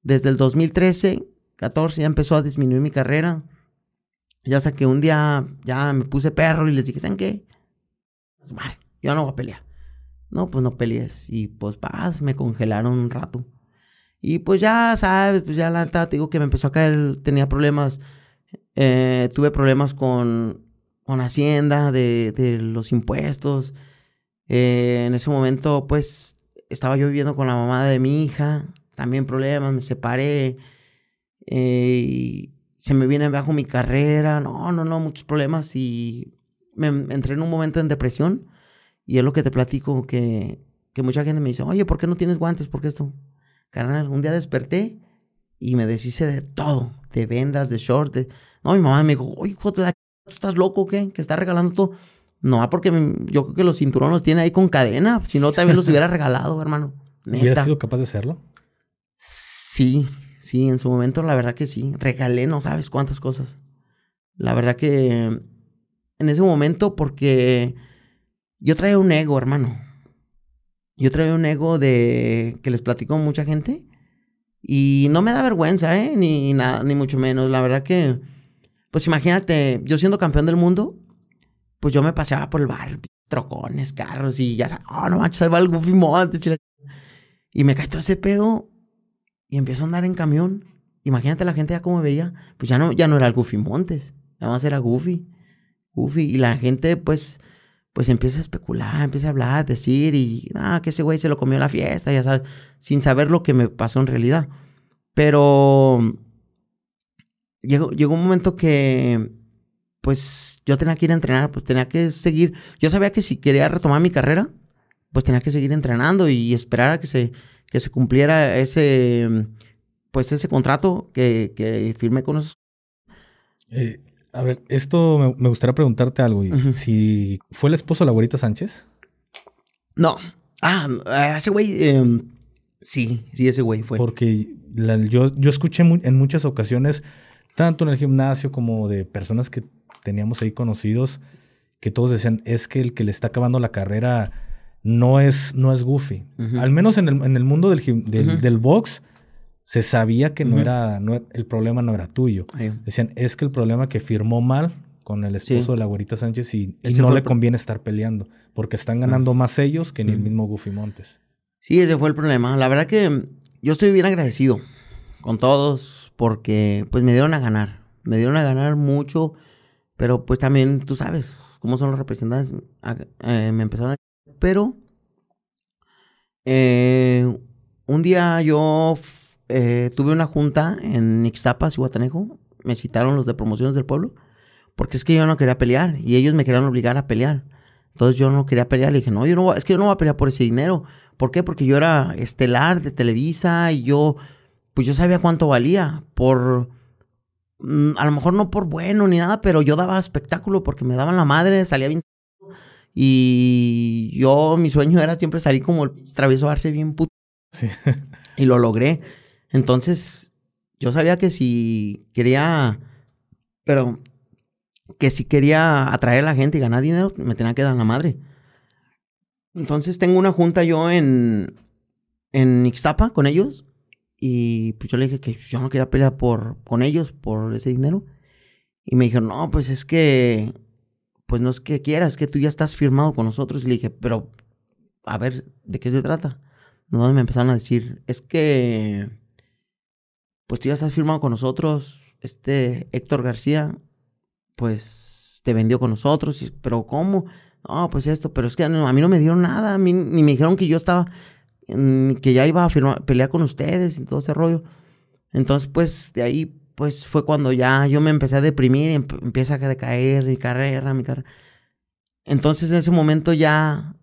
Desde el 2013, 14 ya empezó a disminuir mi carrera ya sé que un día ya me puse perro y les dije, ¿saben qué? Pues, vale, yo no voy a pelear. No, pues no pelees. Y pues vas, me congelaron un rato. Y pues ya, sabes, pues ya la neta te digo que me empezó a caer, tenía problemas, eh, tuve problemas con, con Hacienda, de, de los impuestos. Eh, en ese momento, pues, estaba yo viviendo con la mamá de mi hija, también problemas, me separé. Eh, y, se me viene abajo mi carrera, no, no, no, muchos problemas y me entré en un momento en depresión y es lo que te platico que, que mucha gente me dice, oye, ¿por qué no tienes guantes? ¿Por qué esto? Carnal, un día desperté y me deshice de todo, de vendas, de shorts. No, mi mamá me dijo, oye, hijo de la ¿tú estás loco o qué? Que está regalando todo. No, porque yo creo que los cinturones los tiene ahí con cadena, si no también los hubiera regalado, hermano. ¿Hubieras sido capaz de hacerlo? Sí, Sí, en su momento la verdad que sí. Regalé no sabes cuántas cosas. La verdad que en ese momento porque yo traía un ego, hermano. Yo traía un ego de que les platico a mucha gente y no me da vergüenza, ¿eh? Ni nada, ni mucho menos. La verdad que, pues imagínate, yo siendo campeón del mundo, pues yo me paseaba por el bar, trocones, carros y ya sabes, oh, no manches, ahí va el Goofy Montes. Y me cae todo ese pedo y empiezo a andar en camión. Imagínate la gente ya como veía. Pues ya no, ya no era el Goofy Montes. Nada más era Goofy. Goofy. Y la gente, pues, pues empieza a especular, empieza a hablar, decir, y ah, que ese güey se lo comió en la fiesta, ya sabes, sin saber lo que me pasó en realidad. Pero llegó, llegó un momento que, pues, yo tenía que ir a entrenar, pues tenía que seguir. Yo sabía que si quería retomar mi carrera, pues tenía que seguir entrenando y esperar a que se que se cumpliera ese, pues ese contrato que, que firmé con esos. Eh, a ver, esto me, gustaría preguntarte algo. Si fue el esposo de la abuelita Sánchez. No. Ah, ese güey. Em, sí, sí, ese güey fue. Porque yo, yo escuché en muchas ocasiones, tanto en el gimnasio como de personas que teníamos ahí conocidos, que todos decían, es que el que le está acabando la carrera no es, no es Goofy. Al menos en el, en el mundo del, del, box se sabía que no, era, no el problema no era tuyo. Decían, es que el problema que firmó mal con el esposo de la güerita Sánchez y, no le conviene estar peleando porque están ganando más ellos que ni el mismo Goofy Montes. Sí, ese fue el problema. La verdad que yo estoy bien agradecido con todos porque pues me dieron a ganar. Me dieron a ganar mucho, pero pues también tú sabes cómo son los representantes. Eh, me empezaron a pero eh, un día yo eh, tuve una junta en Ixtapas y Guatanejo. Me citaron los de promociones del pueblo. Porque es que yo no quería pelear. Y ellos me querían obligar a pelear. Entonces yo no quería pelear. Le dije, no, yo no, es que yo no voy a pelear por ese dinero. ¿Por qué? Porque yo era estelar de Televisa y yo, pues yo sabía cuánto valía. Por, mm, a lo mejor no por bueno ni nada, pero yo daba espectáculo porque me daban la madre, salía bien y yo, mi sueño era siempre salir como el travieso Arce bien puto. Sí. y lo logré. Entonces, yo sabía que si quería, pero que si quería atraer a la gente y ganar dinero, me tenía que dar la madre. Entonces tengo una junta yo en, en Ixtapa con ellos. Y pues yo le dije que yo no quería pelear por, con ellos por ese dinero. Y me dijeron, no, pues es que pues no es que quieras, es que tú ya estás firmado con nosotros. Y le dije, pero, a ver, ¿de qué se trata? No, me empezaron a decir, es que, pues tú ya estás firmado con nosotros, este Héctor García, pues te vendió con nosotros, pero ¿cómo? No, pues esto, pero es que a mí no me dieron nada, a mí ni me dijeron que yo estaba, que ya iba a firmar, pelear con ustedes y todo ese rollo. Entonces, pues de ahí, pues fue cuando ya yo me empecé a deprimir y empieza a decaer mi carrera, mi carrera. Entonces en ese momento ya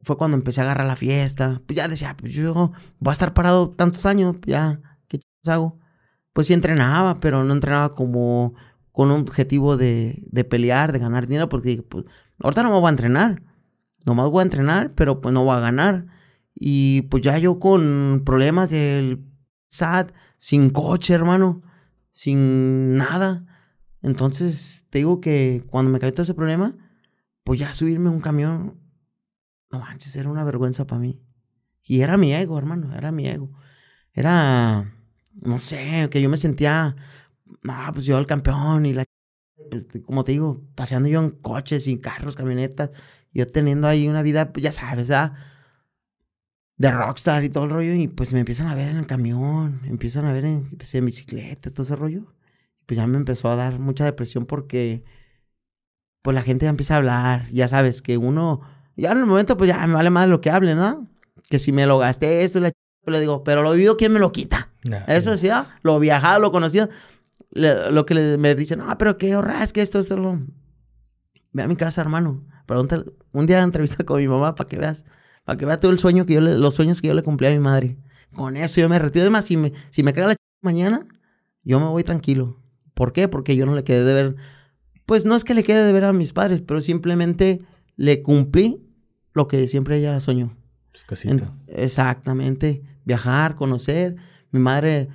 fue cuando empecé a agarrar la fiesta. Pues ya decía, pues yo voy a estar parado tantos años, ya, ¿qué hago? Pues sí entrenaba, pero no entrenaba como con un objetivo de, de pelear, de ganar dinero, porque pues, ahorita no me voy a entrenar. Nomás voy a entrenar, pero pues no voy a ganar. Y pues ya yo con problemas del SAT, sin coche, hermano, sin nada. Entonces, te digo que cuando me cayó todo ese problema, pues ya subirme a un camión, no manches, era una vergüenza para mí. Y era mi ego, hermano, era mi ego. Era, no sé, que yo me sentía, ah, pues yo el campeón y la... Pues, como te digo, paseando yo en coches y carros, camionetas, yo teniendo ahí una vida, pues ya sabes, ¿ah? De rockstar y todo el rollo. Y pues me empiezan a ver en el camión, empiezan a ver en, pues, en bicicleta, todo ese rollo. Pues ya me empezó a dar mucha depresión porque pues la gente ya empieza a hablar. Ya sabes que uno, ya en el momento pues ya me vale más lo que hable, ¿no? Que si me lo gasté esto, le, le digo, pero lo vivido, ¿quién me lo quita? Eso decía, lo viajado, lo conocido. lo que me dicen, no, pero qué horror, es que esto, esto, lo... Ve a mi casa, hermano. Pregúntale, un día de entrevista con mi mamá para que veas. Para que vea todo el sueño que yo le, los sueños que yo le cumplí a mi madre. Con eso yo me retiro. Además, si me, si me la mañana, yo me voy tranquilo. ¿Por qué? Porque yo no le quedé de ver. Pues no es que le quede de ver a mis padres, pero simplemente le cumplí lo que siempre ella soñó. Casita. exactamente. Viajar, conocer. Mi madre,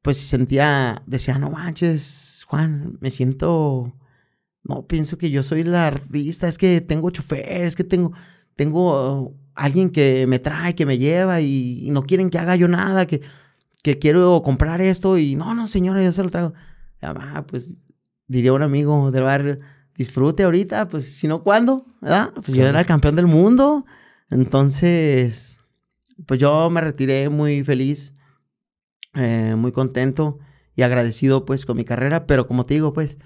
pues sentía, decía, no manches, Juan, me siento. No, pienso que yo soy la artista, es que tengo chofer, es que tengo, tengo alguien que me trae, que me lleva y, no quieren que haga yo nada, que, que, quiero comprar esto y no, no, señora, yo se lo traigo. Ah, pues diría un amigo del barrio, disfrute ahorita, pues si no, ¿cuándo? ¿Verdad? Pues yo era el campeón del mundo. Entonces, pues yo me retiré muy feliz, eh, muy contento y agradecido pues con mi carrera, pero como te digo, pues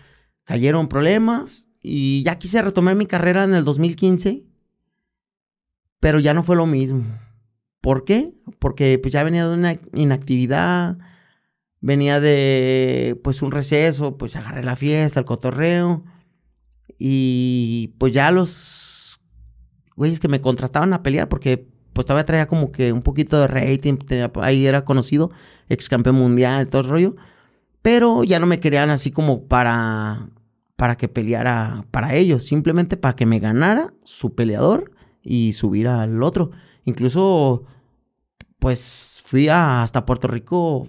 cayeron problemas y ya quise retomar mi carrera en el 2015 pero ya no fue lo mismo. ¿Por qué? Porque pues ya venía de una inactividad, venía de pues un receso, pues agarré la fiesta, el cotorreo. Y pues ya los güeyes que me contrataban a pelear, porque pues todavía traía como que un poquito de rating, ahí era conocido, ex campeón mundial, todo el rollo. Pero ya no me querían así como para, para que peleara para ellos, simplemente para que me ganara su peleador y subir al otro. Incluso, pues fui hasta Puerto Rico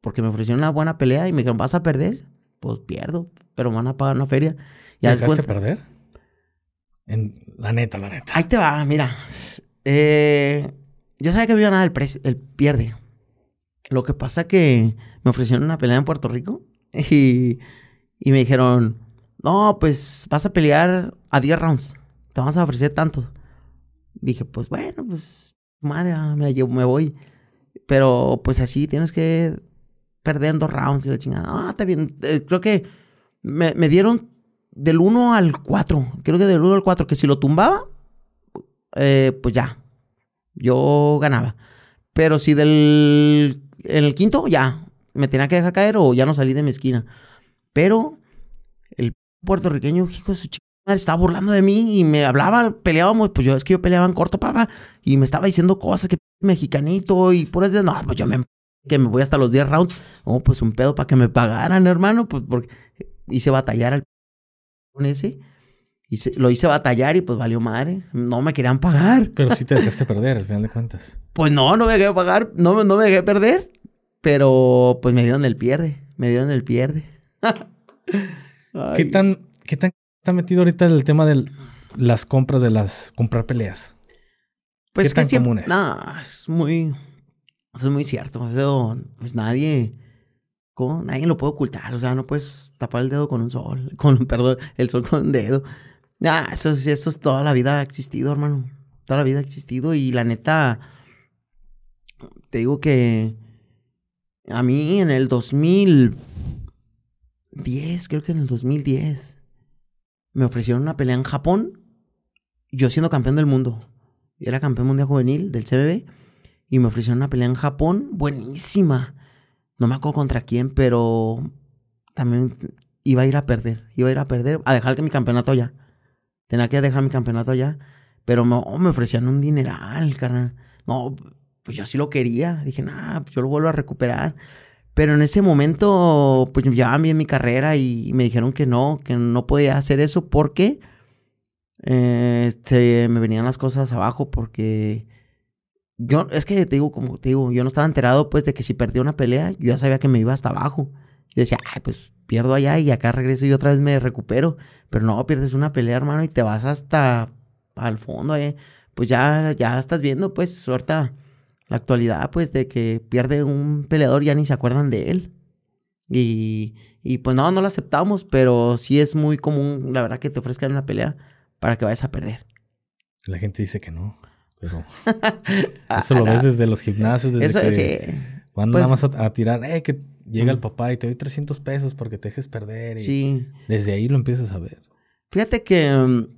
porque me ofrecieron una buena pelea y me dijeron, ¿vas a perder? Pues pierdo, pero me van a pagar una feria. ¿Ya dejaste perder? En, la neta, la neta. Ahí te va, mira. Eh, yo sabía que me iban a el, el pierde. Lo que pasa que me ofrecieron una pelea en Puerto Rico y, y me dijeron, no, pues vas a pelear a 10 rounds. Te vamos a ofrecer tanto dije, pues bueno, pues madre, ah, me, voy. Pero pues así tienes que perder dos rounds y la chingada. Ah, está bien. Eh, creo que me, dieron del 1 al 4. Creo que del 1 al 4, que si lo tumbaba, eh, pues ya. Yo ganaba. Pero si del. En el quinto, ya. Me tenía que dejar caer o ya no salí de mi esquina. Pero el puertorriqueño, hijo de su estaba burlando de mí y me hablaba, peleábamos, pues yo es que yo peleaba en corto, papá, y me estaba diciendo cosas que mexicanito y por eso, no, pues yo me que me voy hasta los 10 rounds. Oh, pues un pedo para que me pagaran, hermano, pues porque hice batallar al con ese. lo hice batallar y pues valió madre. No me querían pagar. Pero sí te dejaste perder al final de cuentas. Pues no, no me dejé pagar, no, no me dejé perder. Pero pues me dieron el pierde, me dieron el pierde. ¿Qué tan, qué tan está metido ahorita el tema de las compras de las comprar peleas? Pues ¿Qué tan común es? No, es muy eso es muy cierto. Pues nadie ¿cómo? nadie lo puede ocultar, o sea, no puedes tapar el dedo con un sol, con perdón, el sol con un dedo. Ah, eso, eso es toda la vida ha existido, hermano. Toda la vida ha existido y la neta te digo que a mí en el 2000 2010, creo que en el 2010, me ofrecieron una pelea en Japón, yo siendo campeón del mundo. Era campeón mundial juvenil del CBB y me ofrecieron una pelea en Japón buenísima. No me acuerdo contra quién, pero también iba a ir a perder. Iba a ir a perder, a dejar que mi campeonato ya. Tenía que dejar mi campeonato ya. Pero me ofrecían un dineral, carnal. No, pues yo sí lo quería. Dije, nah, pues yo lo vuelvo a recuperar. Pero en ese momento, pues ya bien mi carrera y me dijeron que no, que no podía hacer eso porque eh, se me venían las cosas abajo porque yo, es que te digo, como te digo, yo no estaba enterado pues de que si perdía una pelea, yo ya sabía que me iba hasta abajo. Y decía, ay, pues pierdo allá y acá regreso y otra vez me recupero. Pero no, pierdes una pelea, hermano, y te vas hasta al fondo, eh. Pues ya, ya estás viendo, pues, suelta la actualidad, pues, de que pierde un peleador, ya ni se acuerdan de él. Y, y pues no, no lo aceptamos, pero sí es muy común, la verdad, que te ofrezcan una pelea para que vayas a perder. La gente dice que no, pero eso lo ves desde los gimnasios, desde que van nada pues más a, tirar, eh, que llega el papá y te doy 300 pesos porque te dejes perder. Y sí. Desde ahí lo empiezas a ver. Fíjate que mm,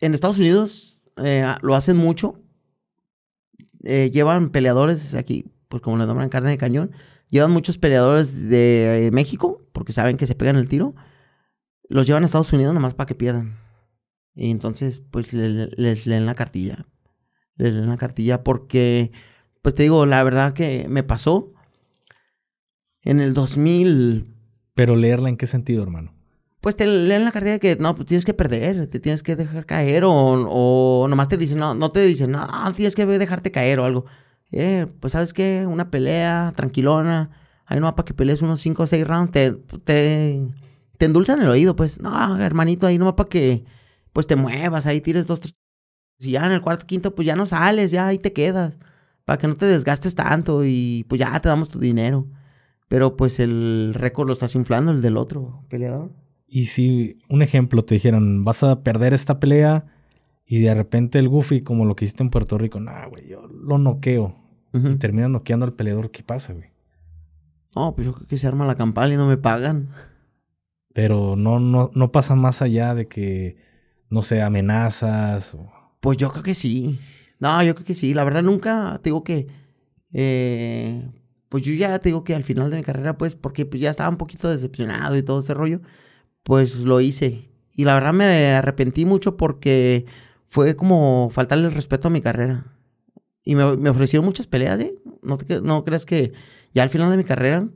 en Estados Unidos eh, lo hacen mucho eh, llevan peleadores aquí, pues como le nombran carne de cañón, llevan muchos peleadores de eh, México, porque saben que se pegan el tiro, los llevan a Estados Unidos nomás para que pierdan. Y entonces, pues les leen la cartilla. Les leen la cartilla porque, pues te digo, la verdad que me pasó en el 2000. Pero leerla en qué sentido, hermano? Pues te leen la cartilla que no, pues tienes que perder, te tienes que dejar caer o, o nomás te dicen, no, no te dicen, no, tienes que dejarte caer o algo. Eh, pues sabes qué, una pelea tranquilona, ahí no para que pelees unos 5 o 6 rounds, te, te, te endulzan el oído, pues, no, hermanito, ahí no para que, pues te muevas, ahí tires dos, tres. Si ya en el cuarto, quinto, pues ya no sales, ya ahí te quedas, para que no te desgastes tanto y pues ya te damos tu dinero. Pero pues el récord lo estás inflando, el del otro peleador. Y si, un ejemplo, te dijeron, vas a perder esta pelea y de repente el Goofy, como lo que hiciste en Puerto Rico, nah, güey, yo lo noqueo. Y termina noqueando al peleador, ¿qué pasa, güey? No, pues yo creo que se arma la campana y no me pagan. Pero no, no, no pasa más allá de que, no sé, amenazas. Pues yo creo que sí. No, yo creo que sí. La verdad nunca, te digo que... Eh, pues yo ya te digo que al final de mi carrera, pues, porque pues ya estaba un poquito decepcionado y todo ese rollo pues lo hice. Y la verdad me arrepentí mucho porque fue como faltarle el respeto a mi carrera. Y me, ofrecieron muchas peleas, ¿eh? No, no creas que ya al final de mi carrera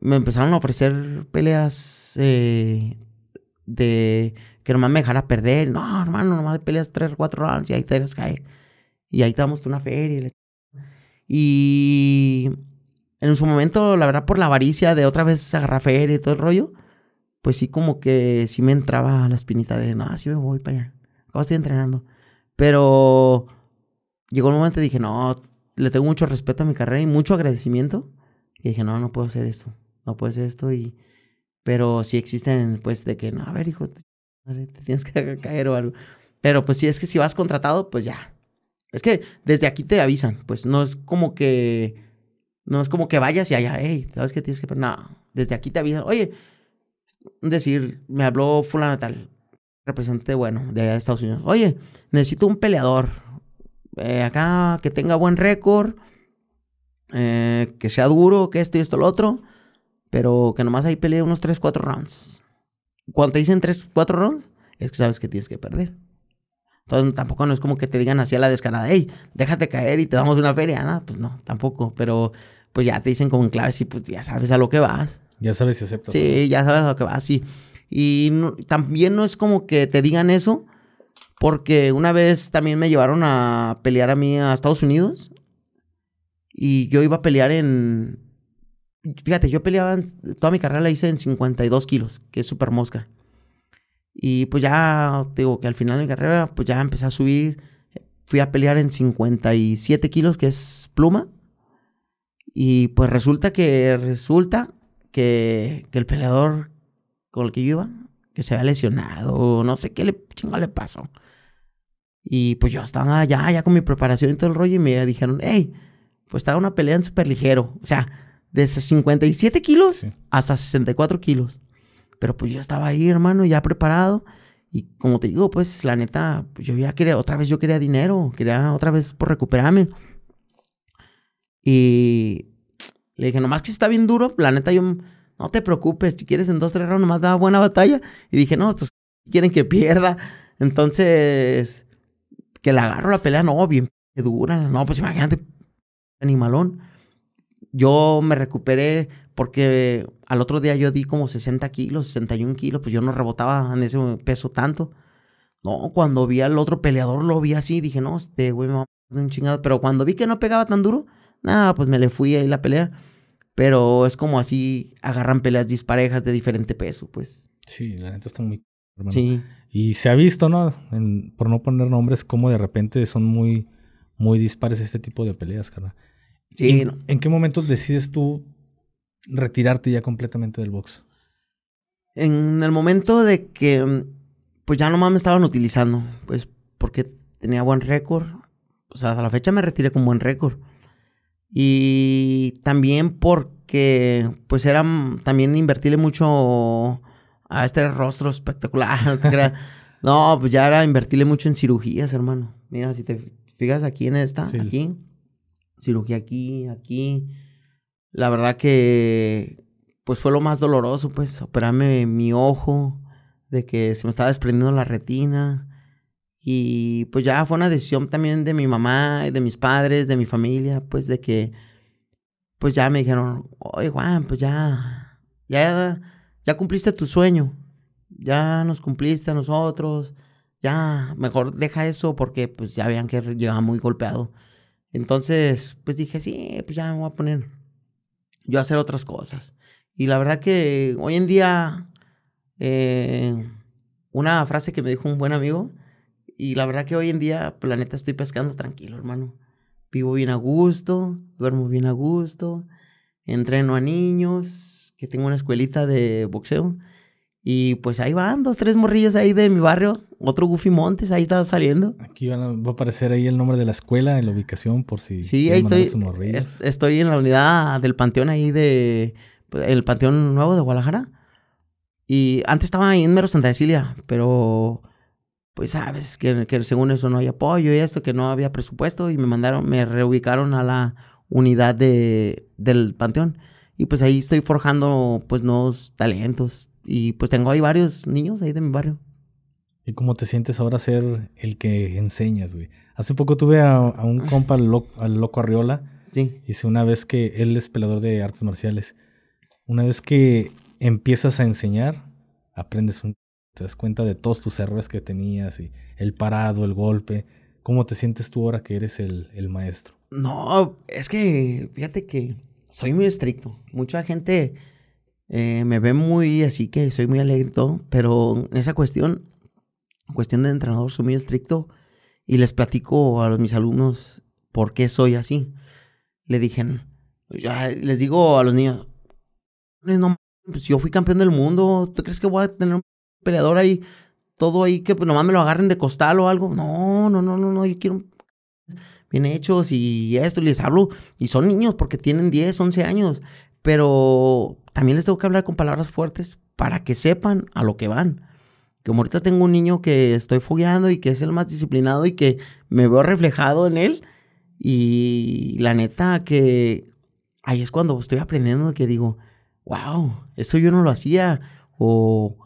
me empezaron a ofrecer peleas eh, de que nomás me dejara perder. No, hermano, nomás peleas tres o cuatro rounds y ahí te dejas caer. Y ahí te damos una feria. Y en su momento, la verdad, por la avaricia de otra vez agarrar feria y todo el rollo, pues sí como que sí me entraba la espinita de, no, sí me voy para allá. Acabo estoy entrenando. Pero llegó un momento y dije, no, le tengo mucho respeto a mi carrera y mucho agradecimiento. Y dije, no, no puedo hacer esto. No puedo hacer esto. Y... Pero sí existen, pues, de que, no, a ver, hijo, te, tienes que caer o algo. Pero pues sí, es que si vas contratado, pues ya. Es que desde aquí te avisan. Pues no es como que... No es como que vayas y allá, hey, ¿sabes qué tienes que...? No, desde aquí te avisan. Oye, decir, me habló fulano tal, representante bueno de Estados Unidos. Oye, necesito un peleador eh, acá que tenga buen récord, eh, que sea duro, que esto y esto lo otro, pero que nomás ahí pelee unos 3, 4 rounds. Cuando te dicen 3, 4 rounds, es que sabes que tienes que perder. Entonces tampoco no es como que te digan así a la descarada, hey, déjate caer y te damos una feria, ¿no? Pues no, tampoco, pero pues ya te dicen como en clave, y pues ya sabes a lo que vas. Ya sabes si aceptas. Sí, ya sabes a lo que vas, sí. Y también no es como que te digan eso, porque una vez también me llevaron a pelear a mí a Estados Unidos y yo iba a pelear en... Fíjate, yo peleaba, toda mi carrera la hice en 52 kilos, que es súper mosca. Y pues ya, digo que al final de mi carrera, pues ya empecé a subir. Fui a pelear en 57 kilos, que es pluma. Y pues resulta que resulta que, que el peleador con el que yo iba, que se había lesionado, no sé qué le chingo le pasó. Y pues yo estaba ya, ya con mi preparación y todo el rollo, y me dijeron, hey, pues estaba una pelea en súper ligero. O sea, de 57 kilos hasta 64 kilos. Pero pues yo estaba ahí, hermano, ya preparado. Y como te digo, pues la neta, pues yo ya quería, otra vez yo quería dinero, quería otra vez por recuperarme. Y le dije, nomás que está bien duro, la neta yo, no te preocupes, si quieres en dos, tres rounds, nomás da buena batalla. Y dije, no, estos quieren que pierda. Entonces, que le agarro la pelea, no, bien dura. No, pues imagínate, animalón. Yo me recuperé porque al otro día yo di como 60 kilos, 61 kilos, pues yo no rebotaba en ese peso tanto. No, cuando vi al otro peleador lo vi así, dije, no, este güey me va a un chingado. Pero cuando vi que no pegaba tan duro, nada, pues me le fui ahí la pelea. Pero es como así, agarran peleas disparejas de diferente peso, pues. Sí, la neta está muy... Sí. Y se ha visto, ¿no? por no poner nombres, como de repente son muy, muy dispares este tipo de peleas, cara. Sí. ¿En qué momento decides tú retirarte ya completamente del box? En el momento de que, pues ya nomás me estaban utilizando, pues porque tenía buen récord. O sea, a la fecha me retiré con buen récord. Y también porque, pues era también invertirle mucho a este rostro espectacular. no, pues ya era invertirle mucho en cirugías, hermano. Mira, si te fijas aquí en esta, aquí, cirugía aquí, aquí. La verdad que, pues fue lo más doloroso, pues, operarme mi ojo, de que se me estaba desprendiendo la retina. Y pues ya fue una decisión también de mi mamá, de mis padres, de mi familia, pues de que, pues ya me dijeron, oye Juan, pues ya, ya, ya cumpliste tu sueño, ya nos cumpliste a nosotros, ya, mejor deja eso porque pues ya veían que llegaba muy golpeado. Entonces, pues dije, sí, pues ya me voy a poner yo a hacer otras cosas. Y la verdad que hoy en día, eh, una frase que me dijo un buen amigo, y la verdad que hoy en día, pues la neta estoy pescando tranquilo, hermano. Vivo bien a gusto, duermo bien a gusto, entreno a niños, que tengo una escuelita de boxeo. Y pues ahí van dos, tres morrillos ahí de mi barrio. Otro Goofy Montes, ahí está saliendo. Aquí va a aparecer ahí el nombre de la escuela en la ubicación por si sí, ahí estoy, estoy en la unidad del panteón ahí de... Pues, el Panteón Nuevo de Guadalajara. Y antes estaba ahí en Mero Santa Cecilia, pero pues sabes, que, que, según eso no hay apoyo y esto, que no había presupuesto y me mandaron, me reubicaron a la unidad de, del panteón. Y pues ahí estoy forjando pues nuevos talentos y pues tengo ahí varios niños ahí de mi barrio. ¿Y cómo te sientes ahora ser el que enseñas, güey? Hace poco tuve a, un compa, al, al Loco Arriola. Sí. Hice una vez que él es pelador de artes marciales. Una vez que empiezas a enseñar, aprendes un te das cuenta de todos tus errores que tenías y el parado, el golpe. ¿Cómo te sientes tú ahora que eres el, el maestro? No, es que fíjate que soy muy estricto. Mucha gente eh, me ve muy así que soy muy alegre y todo, pero en esa cuestión, cuestión de entrenador, soy muy estricto y les platico a mis alumnos por qué soy así. Le dije, ya les digo a los niños, no, pues yo fui campeón del mundo, ¿tú crees que voy a tener un peleador ahí, todo ahí que pues, nomás me lo agarren de costal o algo. No, no, no, no, no, yo quiero bien hechos y esto, y les hablo, y son niños porque tienen 10, 11 años, pero también les tengo que hablar con palabras fuertes para que sepan a lo que van. Como ahorita tengo un niño que estoy fogueando y que es el más disciplinado y que me veo reflejado en él. Y la neta que ahí es cuando estoy aprendiendo que digo, wow, eso yo no lo hacía. O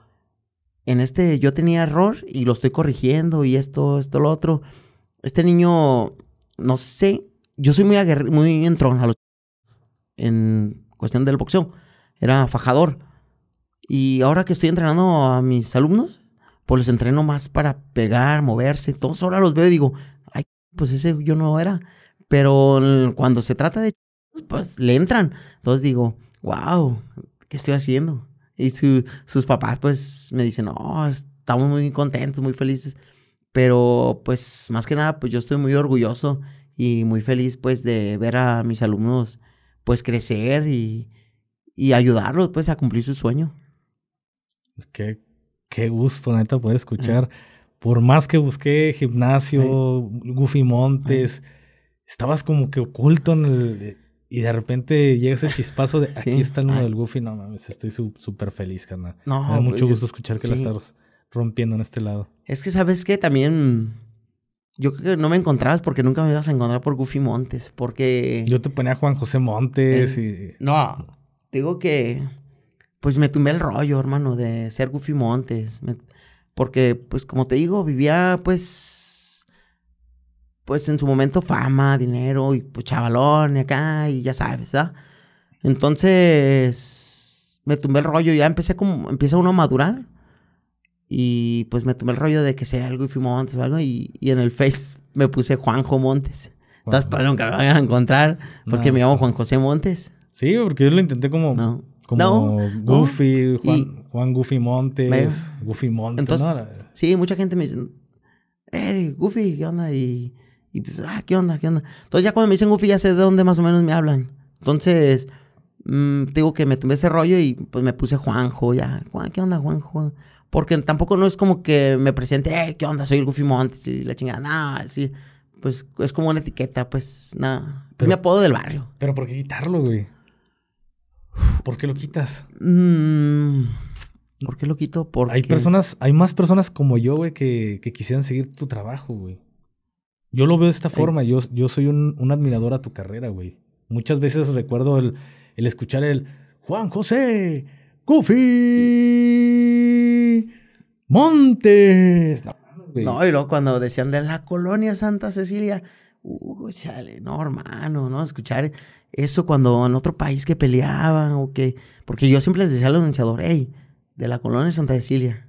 en este yo tenía error y lo estoy corrigiendo y esto, esto, lo otro. Este niño, no sé, yo soy muy aguerrido, muy entrón a los en cuestión del boxeo. Era fajador. Y ahora que estoy entrenando a mis alumnos, pues los entreno más para pegar, moverse. Todos ahora los veo y digo, ay, pues ese yo no era. Pero cuando se trata de pues le entran. Entonces digo, wow, ¿qué estoy haciendo? Y sus papás pues me dicen, no, estamos muy contentos, muy felices. Pero pues más que nada, pues yo estoy muy orgulloso y muy feliz pues de ver a mis alumnos pues crecer y, y ayudarlos pues a cumplir su sueño. Qué, qué gusto, neta, poder escuchar. Por más que busqué gimnasio, Goofy Montes, estabas como que oculto en el y de repente llega ese chispazo de aquí está el uno del Goofy. No mames, estoy súper feliz, carnal. No, Me da mucho pues, gusto escuchar que la estás rompiendo en este lado. Es que, ¿sabes qué? También. Yo creo que no me encontrabas porque nunca me ibas a encontrar por Goofy Montes. Porque. Yo te ponía a Juan José Montes y. No. Digo que. Pues me tumbé el rollo, hermano, de ser Goofy Montes. porque, pues, como te digo, vivía, pues pues en su momento fama, dinero y pues chavalón y acá y ya sabes, ¿verdad? Entonces me tumbé el rollo, ya empecé como, empieza uno a madurar y pues me tumbé el rollo de que sea algo y fui Montes o algo y, en el Face me puse Juanjo Montes. Entonces, pues nunca me vayan a encontrar porque me llamo Juan José Montes. Sí, porque yo lo intenté como, no. como Goofy, Juan, Juan, Goofy Montes, Goofy Montes. Entonces, Sí, mucha gente me dice, eh, Goofy, ¿qué onda? Y y pues, ah, ¿qué onda? ¿Qué onda? Entonces ya cuando me dicen Goofy ya sé de dónde más o menos me hablan. Entonces, mmm, digo que me tomé ese rollo y pues me puse Juanjo, ya. Juan, ¿qué onda, Juanjo? Porque tampoco no es como que me presente, eh, ¿qué onda? Soy el Goofy Montes y la chingada. Nada, sí. Pues es como una etiqueta, pues nada. Es mi apodo del barrio. Pero ¿por qué quitarlo, güey? ¿Por qué lo quitas? Mmm... ¿Por qué lo quito? Porque... Hay personas, hay más personas como yo, güey, que, que quisieran seguir tu trabajo, güey. Yo lo veo de esta forma. Yo, yo soy un, un, admirador a tu carrera, güey. Muchas veces recuerdo el, el escuchar el Juan José Goofy Montes. No, no, y luego cuando decían de la colonia Santa Cecilia, uh, chale, no, hermano, ¿no? Escuchar eso cuando en otro país que peleaban o que. Porque yo siempre les decía al anunciador, hey, de la colonia Santa Cecilia.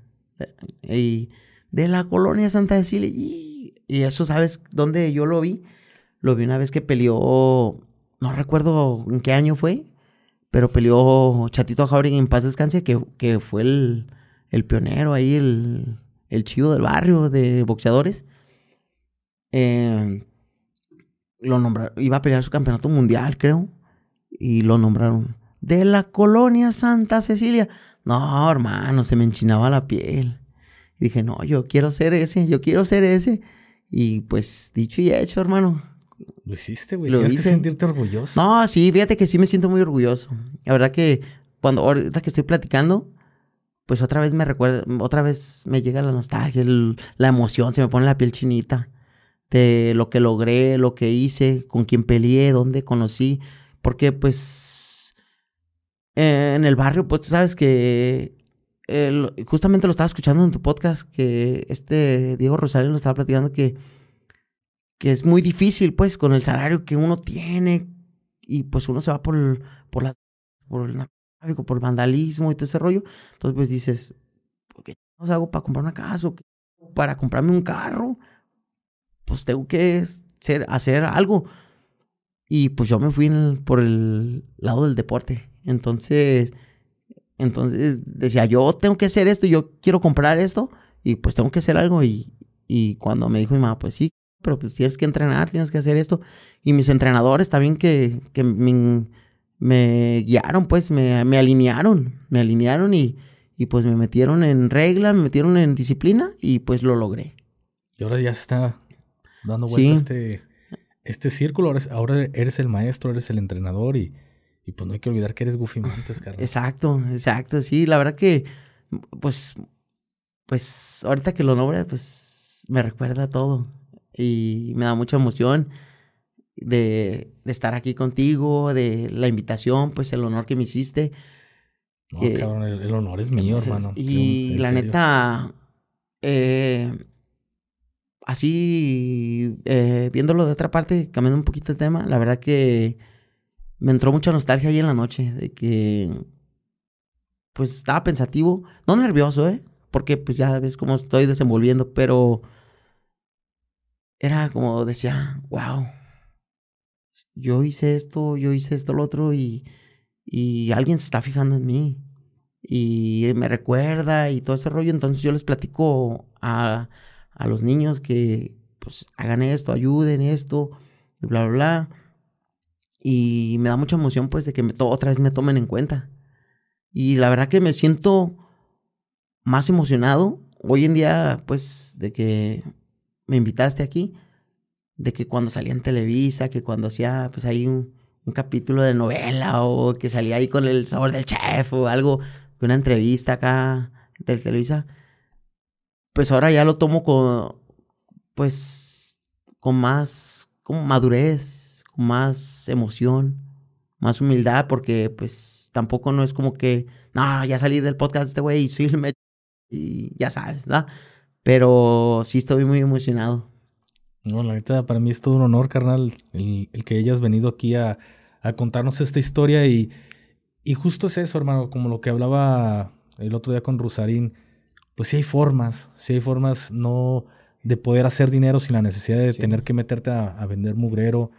Y de la colonia Santa Cecilia. Y y eso, ¿sabes dónde yo lo vi? Lo vi una vez que peleó, no recuerdo en qué año fue, pero peleó Chatito Jauregui en paz descanse, que, que fue el, el, pionero ahí, el, el, chido del barrio de boxeadores. Eh, lo nombraron, iba a pelear su campeonato mundial, creo, y lo nombraron de la colonia Santa Cecilia. No, hermano, se me enchinaba la piel. Y dije, no, yo quiero ser ese, yo quiero ser ese. Y pues dicho y hecho, hermano. Lo hiciste, güey. Tienes que sentirte orgulloso. No, sí, fíjate que sí me siento muy orgulloso. La verdad que cuando ahorita que estoy platicando, pues otra vez me recuerda, otra vez me llega la nostalgia, la emoción, se me pone la piel chinita de lo que logré, lo que hice, con quién peleé, dónde conocí. Porque pues en el barrio, pues tú sabes que justamente lo estaba escuchando en tu podcast, que este Diego Rosario lo estaba platicando que, que es muy difícil, pues, con el salario que uno tiene, y pues uno se va por, por, la, por el narcotráfico, por el vandalismo y todo ese rollo. Entonces, pues dices, ¿qué hago para comprar una casa? para comprarme un carro? Pues tengo que ser, hacer algo. Y pues yo me fui por el lado del deporte. Entonces, entonces decía, yo tengo que hacer esto, yo quiero comprar esto y pues tengo que hacer algo. Y, y cuando me dijo mi mamá, pues sí, pero pues tienes que entrenar, tienes que hacer esto. Y mis entrenadores también que, que me, me, guiaron, pues me, me, alinearon, me alinearon y, y pues me metieron en regla, me metieron en disciplina y pues lo logré. Y ahora ya se está dando vuelta este, este círculo, ahora eres el maestro, eres el entrenador y y pues no hay que olvidar que eres Goofy Montes, carnal. Exacto, exacto. Sí, la verdad que, pues, pues, ahorita que lo nombre, pues, me recuerda todo. Y me da mucha emoción de, de estar aquí contigo, de la invitación, pues, el honor que me hiciste. No, cabrón, el, honor es mío, hermano. Y la neta, eh, así, eh, viéndolo de otra parte, cambiando un poquito el tema, la verdad que me entró mucha nostalgia ahí en la noche de que pues estaba pensativo, no nervioso, ¿eh? Porque pues ya ves cómo estoy desenvolviendo, pero era como decía, wow, yo hice esto, yo hice esto, lo otro y, y alguien se está fijando en mí y me recuerda y todo ese rollo, entonces yo les platico a, a los niños que pues hagan esto, ayuden esto, bla, bla, bla. Y me da mucha emoción pues de que me otra vez me tomen en cuenta. Y la verdad que me siento más emocionado hoy en día pues de que me invitaste aquí, de que cuando salía en Televisa, que cuando hacía pues ahí un capítulo de novela o que salía ahí con el sabor del chef o algo, una entrevista acá en Televisa, pues ahora ya lo tomo con, pues, con más, con madurez, más emoción, más humildad, porque pues tampoco no es como que, no, ya salí del podcast de este güey y sí, me... y ya sabes, ¿verdad? Pero sí estoy muy emocionado. No, la neta, para mí es todo un honor, carnal, el, que hayas venido aquí a, a, contarnos esta historia y, y justo es eso, hermano, como lo que hablaba el otro día con Rusarín, pues sí hay formas, sí hay formas no de poder hacer dinero sin la necesidad de tener que meterte a, vender mugrero.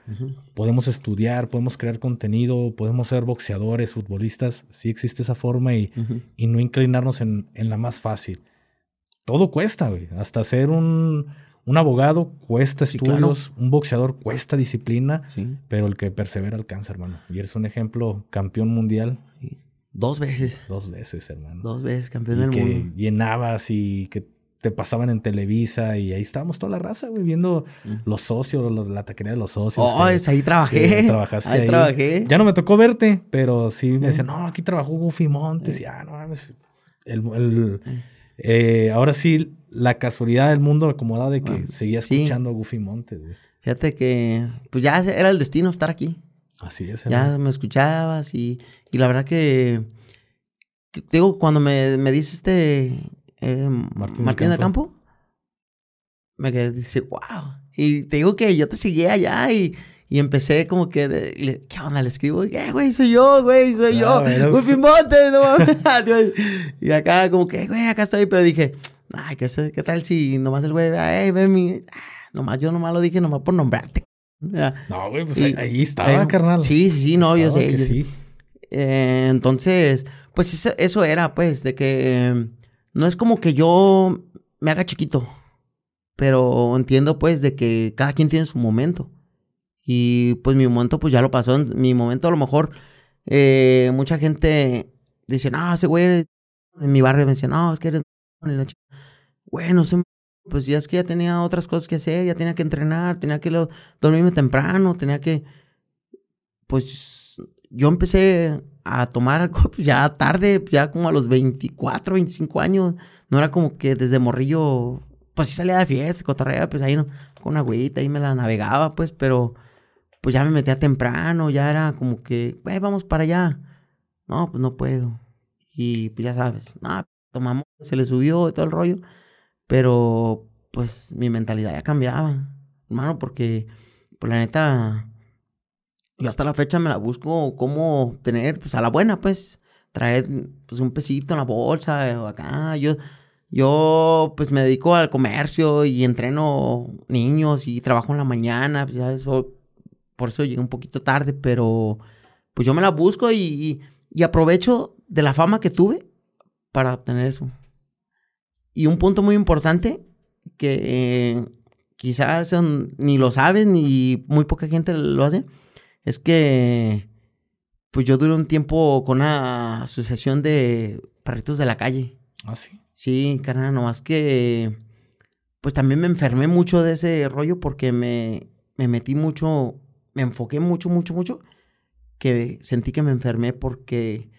Podemos estudiar, podemos crear contenido, podemos ser boxeadores, futbolistas, sí existe esa forma y, y no inclinarnos en, en, la más fácil. Todo cuesta, güey, hasta ser un un abogado cuesta estudios, un boxeador cuesta disciplina, pero el que persevera alcanza, hermano. Y eres un ejemplo campeón mundial. Dos veces. Dos veces, hermano. Dos veces campeón del que mundo. llenabas y que te pasaban en Televisa y ahí estábamos toda la raza, güey, viendo mm. los socios, la taquería de los socios. Oh, ahí trabajé. trabajaste ahí, trabajé. Ya no me tocó verte, pero sí me decían, no, aquí trabajó Goofy Montes. Y ah, no mames. El, eh, ahora sí, la casualidad del mundo acomodada de que seguía escuchando a Goofy Montes. Fíjate que, pues ya era el destino estar aquí. Así es. Ya me escuchabas y, y la verdad que, digo, cuando me, me dice este eh, Martín, Martín del Campo, me quedé, dice, wow. Y te digo que yo te seguía allá y, y empecé como que, de, ¿qué onda? Le escribo, eh, güey, soy yo, güey, soy yo. Goofy Montes, no y acá como que, güey, acá estoy, pero dije, Ay, ¿qué, qué tal si nomás el güey, ay, ve mi. Ah, nomás yo nomás lo dije nomás por nombrarte. No, güey, pues ahí estaba, carnal. Sí, sí, sí, no, yo sé. sí. Eh, entonces, pues eso, eso, era, pues, de que no es como que yo me haga chiquito, pero entiendo, pues, de que cada quien tiene su momento. Y pues mi momento, pues ya lo pasó. Mi momento, a lo mejor, eh, mucha gente dice, no, ese güey en mi barrio me dice, no, es que eres bueno, pues ya es que ya tenía otras cosas que hacer, ya tenía que entrenar, tenía que dormirme temprano, tenía que, pues yo empecé a tomar algo pues, ya tarde, ya como a los 24, 25 años, no era como que desde morrillo, pues sí salía de fiesta, cotorrea, pues ahí no, con una agüita, ahí me la navegaba, pues, pero pues ya me metía temprano, ya era como que, güey, vamos para allá. No, pues no puedo. Y pues ya sabes, no, tomamos, se le subió y todo el rollo. Pero pues mi mentalidad ya cambiaba, hermano, porque pues la neta, yo hasta la fecha me la busco como tener, pues a la buena, pues, traer pues un pesito en la bolsa o acá. Yo, yo pues me dedico al comercio y entreno niños y trabajo en la mañana, pues ya eso, por eso llegué un poquito tarde, pero pues yo me la busco y, y aprovecho de la fama que tuve para obtener eso. Y un punto muy importante que quizás ni lo saben ni muy poca gente lo hace, es que pues yo duré un tiempo con una asociación de perritos de la calle. Ah, sí. Sí, carnal, nomás que pues también me enfermé mucho de ese rollo porque me, me metí mucho, me enfoqué mucho, mucho, mucho, que sentí que me enfermé porque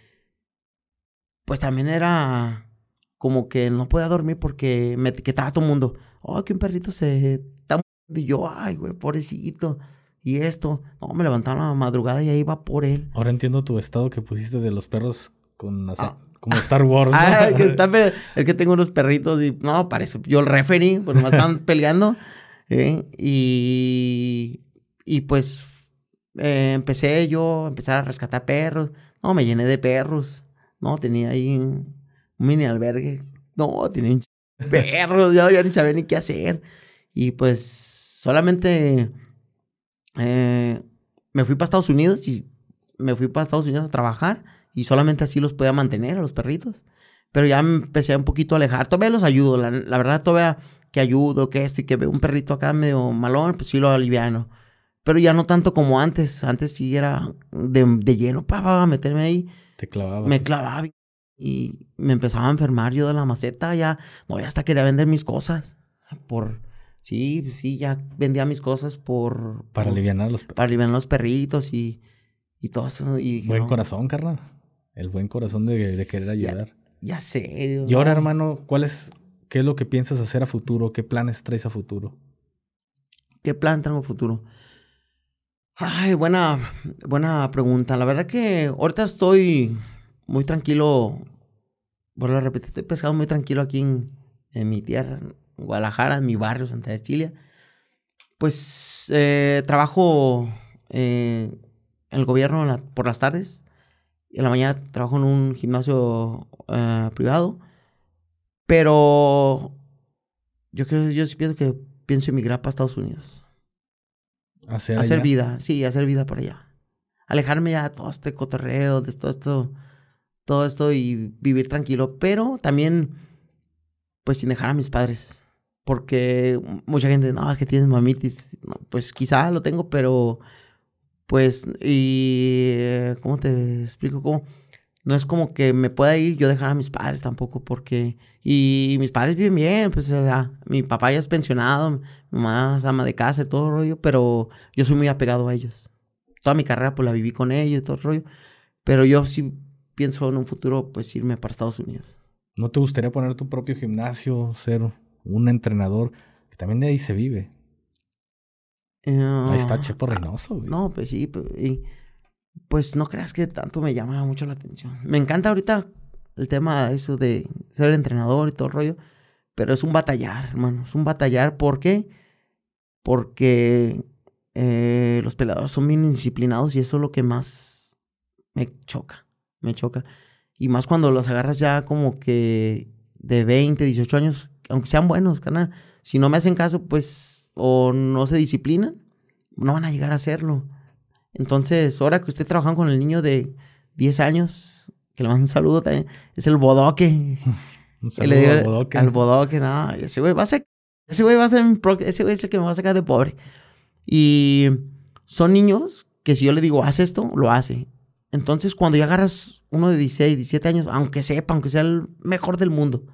pues también era como que no podía dormir porque me etiquetaba todo el mundo. Oh, que un perrito se está y yo, ay, güey, pobrecito. Y esto, no, me levantaba a la madrugada y ahí iba por él. Ahora entiendo tu estado que pusiste de los perros con ah. como Star Wars. Ah, que está, es que tengo unos perritos y no, parece, yo el referee, pues me están peleando. ¿eh? Y, y pues eh, empecé yo a empezar a rescatar perros. No, me llené de perros. No, tenía ahí un mini albergue. No, tenía un perro, yo ya ni sabía ni qué hacer. Y pues solamente eh, me fui para Estados Unidos y me fui para Estados Unidos a trabajar y solamente así los podía mantener a los perritos. Pero ya me empecé un poquito a alejar. Todavía los ayudo, la, verdad todavía que ayudo, que esto y que veo un perrito acá medio malón, pues sí lo aliviano. Pero ya no tanto como antes. Antes sí era de, de lleno para meterme ahí. Te clavaba. Me clavaba y me empezaba a enfermar yo de la maceta. Ya, no, ya hasta quería vender mis cosas. Por, sí, sí, ya vendía mis cosas por... Para aliviar los Para aliviar los perritos y, Y todo eso. Y buen corazón, carnal. El buen corazón de, querer ayudar. Ya, sé. Y ahora, hermano, ¿cuál es, qué es lo que piensas hacer a futuro? ¿Qué planes traes a futuro? ¿Qué plan tengo a futuro? Ay, buena, buena pregunta. La verdad que ahorita estoy muy tranquilo. Por a repetir, estoy pescado muy tranquilo aquí en, en mi tierra, en Guadalajara, en mi barrio, Santa Cecilia. Pues eh, trabajo eh, en el gobierno por las tardes. Y en la mañana trabajo en un gimnasio eh, privado. Pero yo creo, yo sí pienso que pienso emigrar para Estados Unidos. Hacer, vida, sí, hacer vida por allá. Alejarme ya de todo este cotorreo, de todo esto, todo esto y vivir tranquilo. Pero también, pues sin dejar a mis padres. Porque mucha gente, no, es que tienes mamitis. pues quizá lo tengo, pero pues, y, ¿cómo te explico? ¿Cómo? No es como que me pueda ir yo dejar a mis padres tampoco, porque, y mis padres viven bien, pues, o sea, mi papá ya es pensionado, mi mamá es ama de casa y todo el rollo, pero yo soy muy apegado a ellos. Toda mi carrera, pues, la viví con ellos y todo el rollo, pero yo sí pienso en un futuro, pues, irme para Estados Unidos. ¿No te gustaría poner tu propio gimnasio, ser un entrenador? Que también de ahí se vive. Ahí está ah, Chepo Reynoso, güey. No, pues sí, pues, pues no creas que tanto me llama mucho la atención. Me encanta ahorita el tema eso de ser entrenador y todo el rollo, pero es un batallar, hermano, es un batallar. ¿Por qué? Porque eh, los peleadores son bien indisciplinados y eso es lo que más me choca, me choca. Y más cuando los agarras ya como que de 20, 18 años, aunque sean buenos, canal. Si no me hacen caso, pues o no se disciplinan, no van a llegar a hacerlo. Entonces, ahora que usted trabaja con el niño de 10 años, que le mando un saludo también, es el bodoque. un saludo al bodoque. Al bodoque, no, ese güey va a ser, ese güey va a ser, ese güey es el que me va a sacar de pobre. Y son niños que si yo le digo, haz esto, lo hace. Entonces, cuando ya agarras uno de 16, 17 años, aunque sepa, aunque sea el mejor del mundo,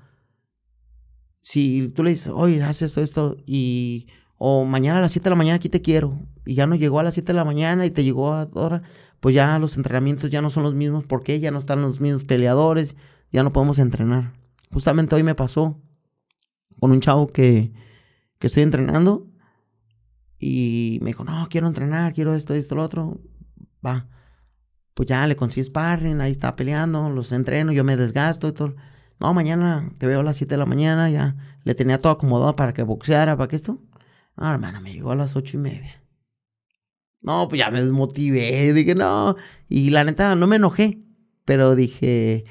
si tú le dices, oye, haz esto, esto, y o mañana a las 7 de la mañana aquí te quiero, y ya no llegó a las 7 de la mañana y te llegó a ahora, pues ya los entrenamientos ya no son los mismos, porque ya no están los mismos peleadores, ya no podemos entrenar. Justamente hoy me pasó con un chavo que, que estoy entrenando y me dijo, no, quiero entrenar, quiero esto, esto, lo otro. Va. Pues ya le consigo sparring, ahí está peleando, los entreno, yo me desgasto y todo. No, mañana te veo a las 7 de la mañana, ya le tenía todo acomodado para que boxeara, para que esto. Ah, hermano, me llegó a las ocho y media. No, pues ya me desmotivé. Dije, no. Y la neta, no me enojé. Pero dije,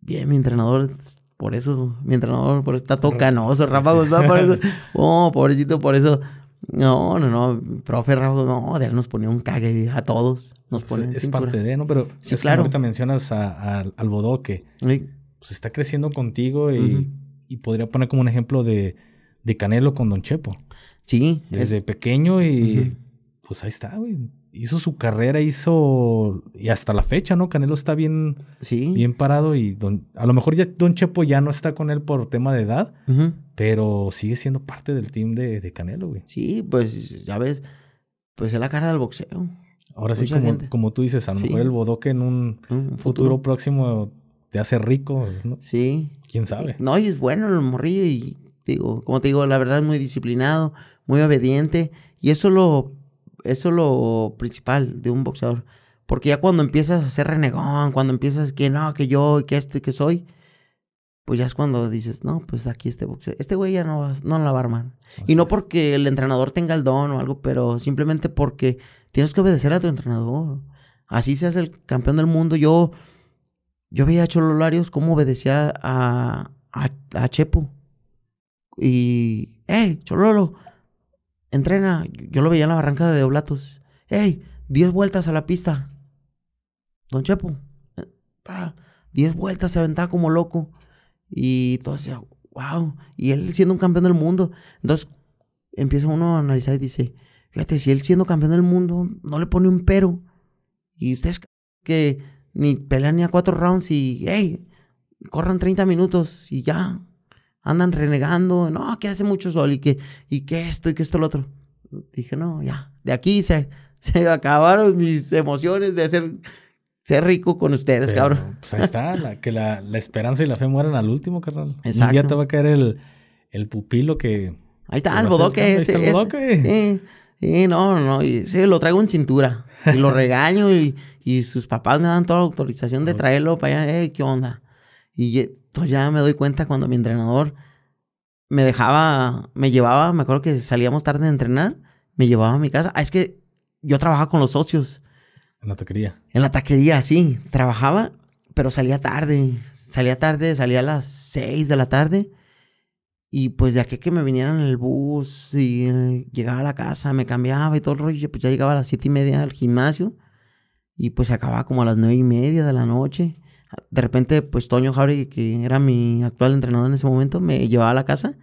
bien, mi entrenador, por eso, mi entrenador, por eso está todo canoso, Rafa González, por eso. Oh, pobrecito, por eso. No, no, no, profe Rafa, no, de él nos ponía un cague a todos. Nos pone es, parte de, ¿no? Pero sí, es claro. ahorita mencionas al Bodoque. Sí. Pues está creciendo contigo y, y podría poner como un ejemplo de, de Canelo con Don Chepo. Sí. Desde pequeño y pues ahí está, güey. Hizo su carrera, hizo... Y hasta la fecha, ¿no? Canelo está bien, sí. bien parado y don... a lo mejor ya Don Chepo ya no está con él por tema de edad, pero sigue siendo parte del team de, Canelo, güey. Sí, pues ya ves, pues es la cara del boxeo. Ahora sí, como, como, tú dices, a lo mejor el bodoque en un, futuro. próximo te hace rico, ¿no? Sí. ¿Quién sabe? No, y es bueno el morrillo y digo, como te digo, la verdad es muy disciplinado muy obediente. Y eso es lo, eso es lo principal de un boxeador. Porque ya cuando empiezas a ser renegón, cuando empiezas que no, que yo, que este, que soy, pues ya es cuando dices, no, pues aquí este boxeador, este güey ya no, no la va a armar. y no porque el entrenador tenga el don o algo, pero simplemente porque tienes que obedecer a tu entrenador. Así seas el campeón del mundo. Yo, yo veía a Chololarios cómo obedecía a, a, Chepo. Y, hey, Chololo, entrena. Yo lo veía en la barranca de Oblatos. ¡Ey! Diez vueltas a la pista. Don Chepo. Eh, diez vueltas se aventaba como loco. Y todo decía, wow. Y él siendo un campeón del mundo. Entonces empieza uno a analizar y dice, fíjate, si él siendo campeón del mundo no le pone un pero. Y ustedes que ni pelean ni a cuatro rounds y, hey, corran 30 minutos y ya andan renegando, no, que hace mucho sol y que, y que esto y que esto lo otro. Dije, no, ya, de aquí se, Se acabaron mis emociones de ser, ser rico con ustedes, Pero, cabrón. Pues ahí está, la- que la, la esperanza y la fe mueran al último, carnal. Un día Exacto. te va a caer el, el pupilo que... Ahí está que el ser bodoque. Ahí ese- está el ese- bodoque. Sí, sí, no, no. Y, sí, lo traigo en cintura. Y lo regaño y, y sus papás me dan toda la autorización de traerlo para allá. Ey, ¿qué onda? Y entonces ya me doy cuenta cuando mi entrenador me dejaba, me llevaba, me acuerdo que salíamos tarde de entrenar, me llevaba a mi casa. Ah, es que yo trabajaba con los socios. En la taquería. En la taquería, sí. Trabajaba, pero salía tarde. Salía tarde, salía a las 6 de la tarde. Y pues de aquí que me vinieran en el bus y eh, llegaba a la casa, me cambiaba y todo el rollo, pues ya llegaba a las siete y media al gimnasio. Y pues se acababa como a las nueve y media de la noche. De repente, pues Toño Jauregui, que era mi actual entrenador en ese momento, me llevaba a la casa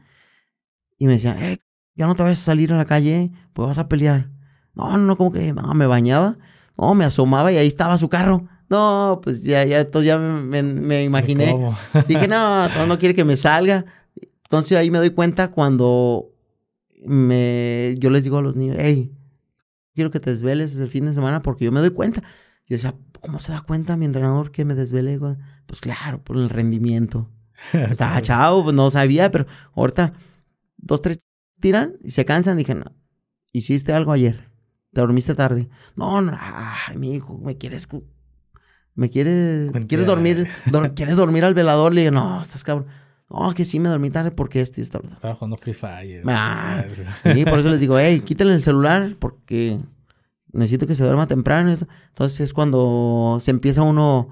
y me decía, eh, ya no te vas a salir a la calle, pues vas a pelear. No, no, como que, no, me bañaba. No, me asomaba y ahí estaba su carro. No, pues ya, ya, entonces ya me, me- me imaginé. ¿Cómo? Dije, no, no, no quiere que me salga. Entonces ahí me doy cuenta cuando me, yo les digo a los niños, hey, quiero que te desveles el fin de semana porque yo me doy cuenta. Yo decía, ¿cómo se da cuenta mi entrenador que me desvele? güey?" Pues claro, por el rendimiento. Estaba chavo, pues no sabía, pero ahorita dos, tres tiran y se cansan. Dije, no, hiciste algo ayer. Te dormiste tarde. No, no, ay, mi hijo, me quieres, me quieres, quieres dormir, dor- quieres dormir al velador. Le dije, no, estás cabrón. No, que sí me dormí tarde porque este y esto. Estaba jugando Free Fire. Ah. Sí, por eso les digo, hey, quítale el celular porque necesito que se duerma temprano. Entonces es cuando se empieza uno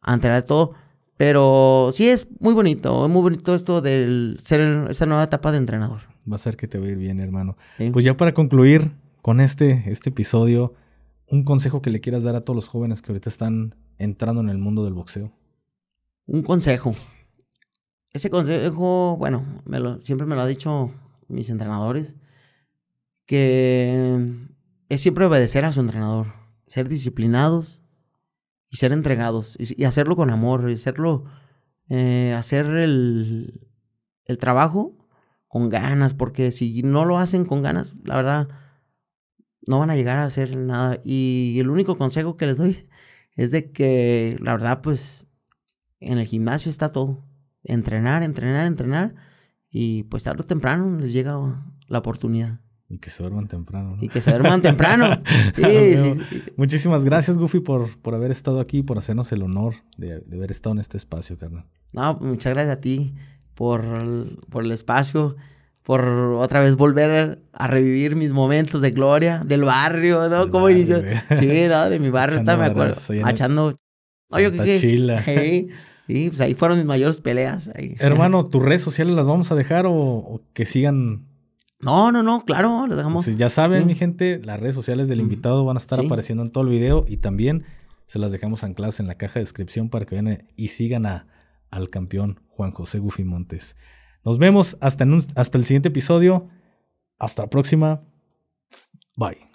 a enterar de todo. Pero sí es muy bonito, es muy bonito esto del ser esta nueva etapa de entrenador. Va a ser que te va a ir bien, hermano. ¿sí? Pues ya para concluir con este, este episodio, un consejo que le quieras dar a todos los jóvenes que ahorita están entrando en el mundo del boxeo. Un consejo. Ese consejo, bueno, siempre me lo ha dicho mis entrenadores, que es siempre obedecer a su entrenador, ser disciplinados y ser entregados, y, y hacerlo con amor, y hacerlo, eh, hacer el, el trabajo con ganas, porque si no lo hacen con ganas, la verdad, no van a llegar a hacer nada. Y el único consejo que les doy es de que, la verdad, pues, en el gimnasio está todo. Entrenar, entrenar, entrenar. Y pues tarde o temprano les llega la oportunidad. Y que se duerman temprano. ¿no? Y que se duerman temprano. Sí, Amigo, sí, sí. Muchísimas gracias, Goofy, por, por haber estado aquí, por hacernos el honor de, de haber estado en este espacio, carnal. No, muchas gracias a ti por el, por el espacio, por otra vez volver a revivir mis momentos de gloria del barrio, ¿no? ¿Cómo inició? Sí, no, de mi barrio, ahorita me acuerdo. Santa creo que. Chila. Sí, pues ahí fueron mis mayores peleas. ahí. Hermano, ¿tus redes sociales las vamos a dejar o, o que sigan? No, no, no, claro, lo dejamos. Pues ya saben, sí. mi gente, las redes sociales del invitado van a estar Sí. apareciendo en todo el video y también se las dejamos ancladas en la caja de descripción para que vayan y sigan a, al campeón Juan José Goofy Montes. Nos vemos hasta, en un- hasta el siguiente episodio. Hasta la próxima. Bye.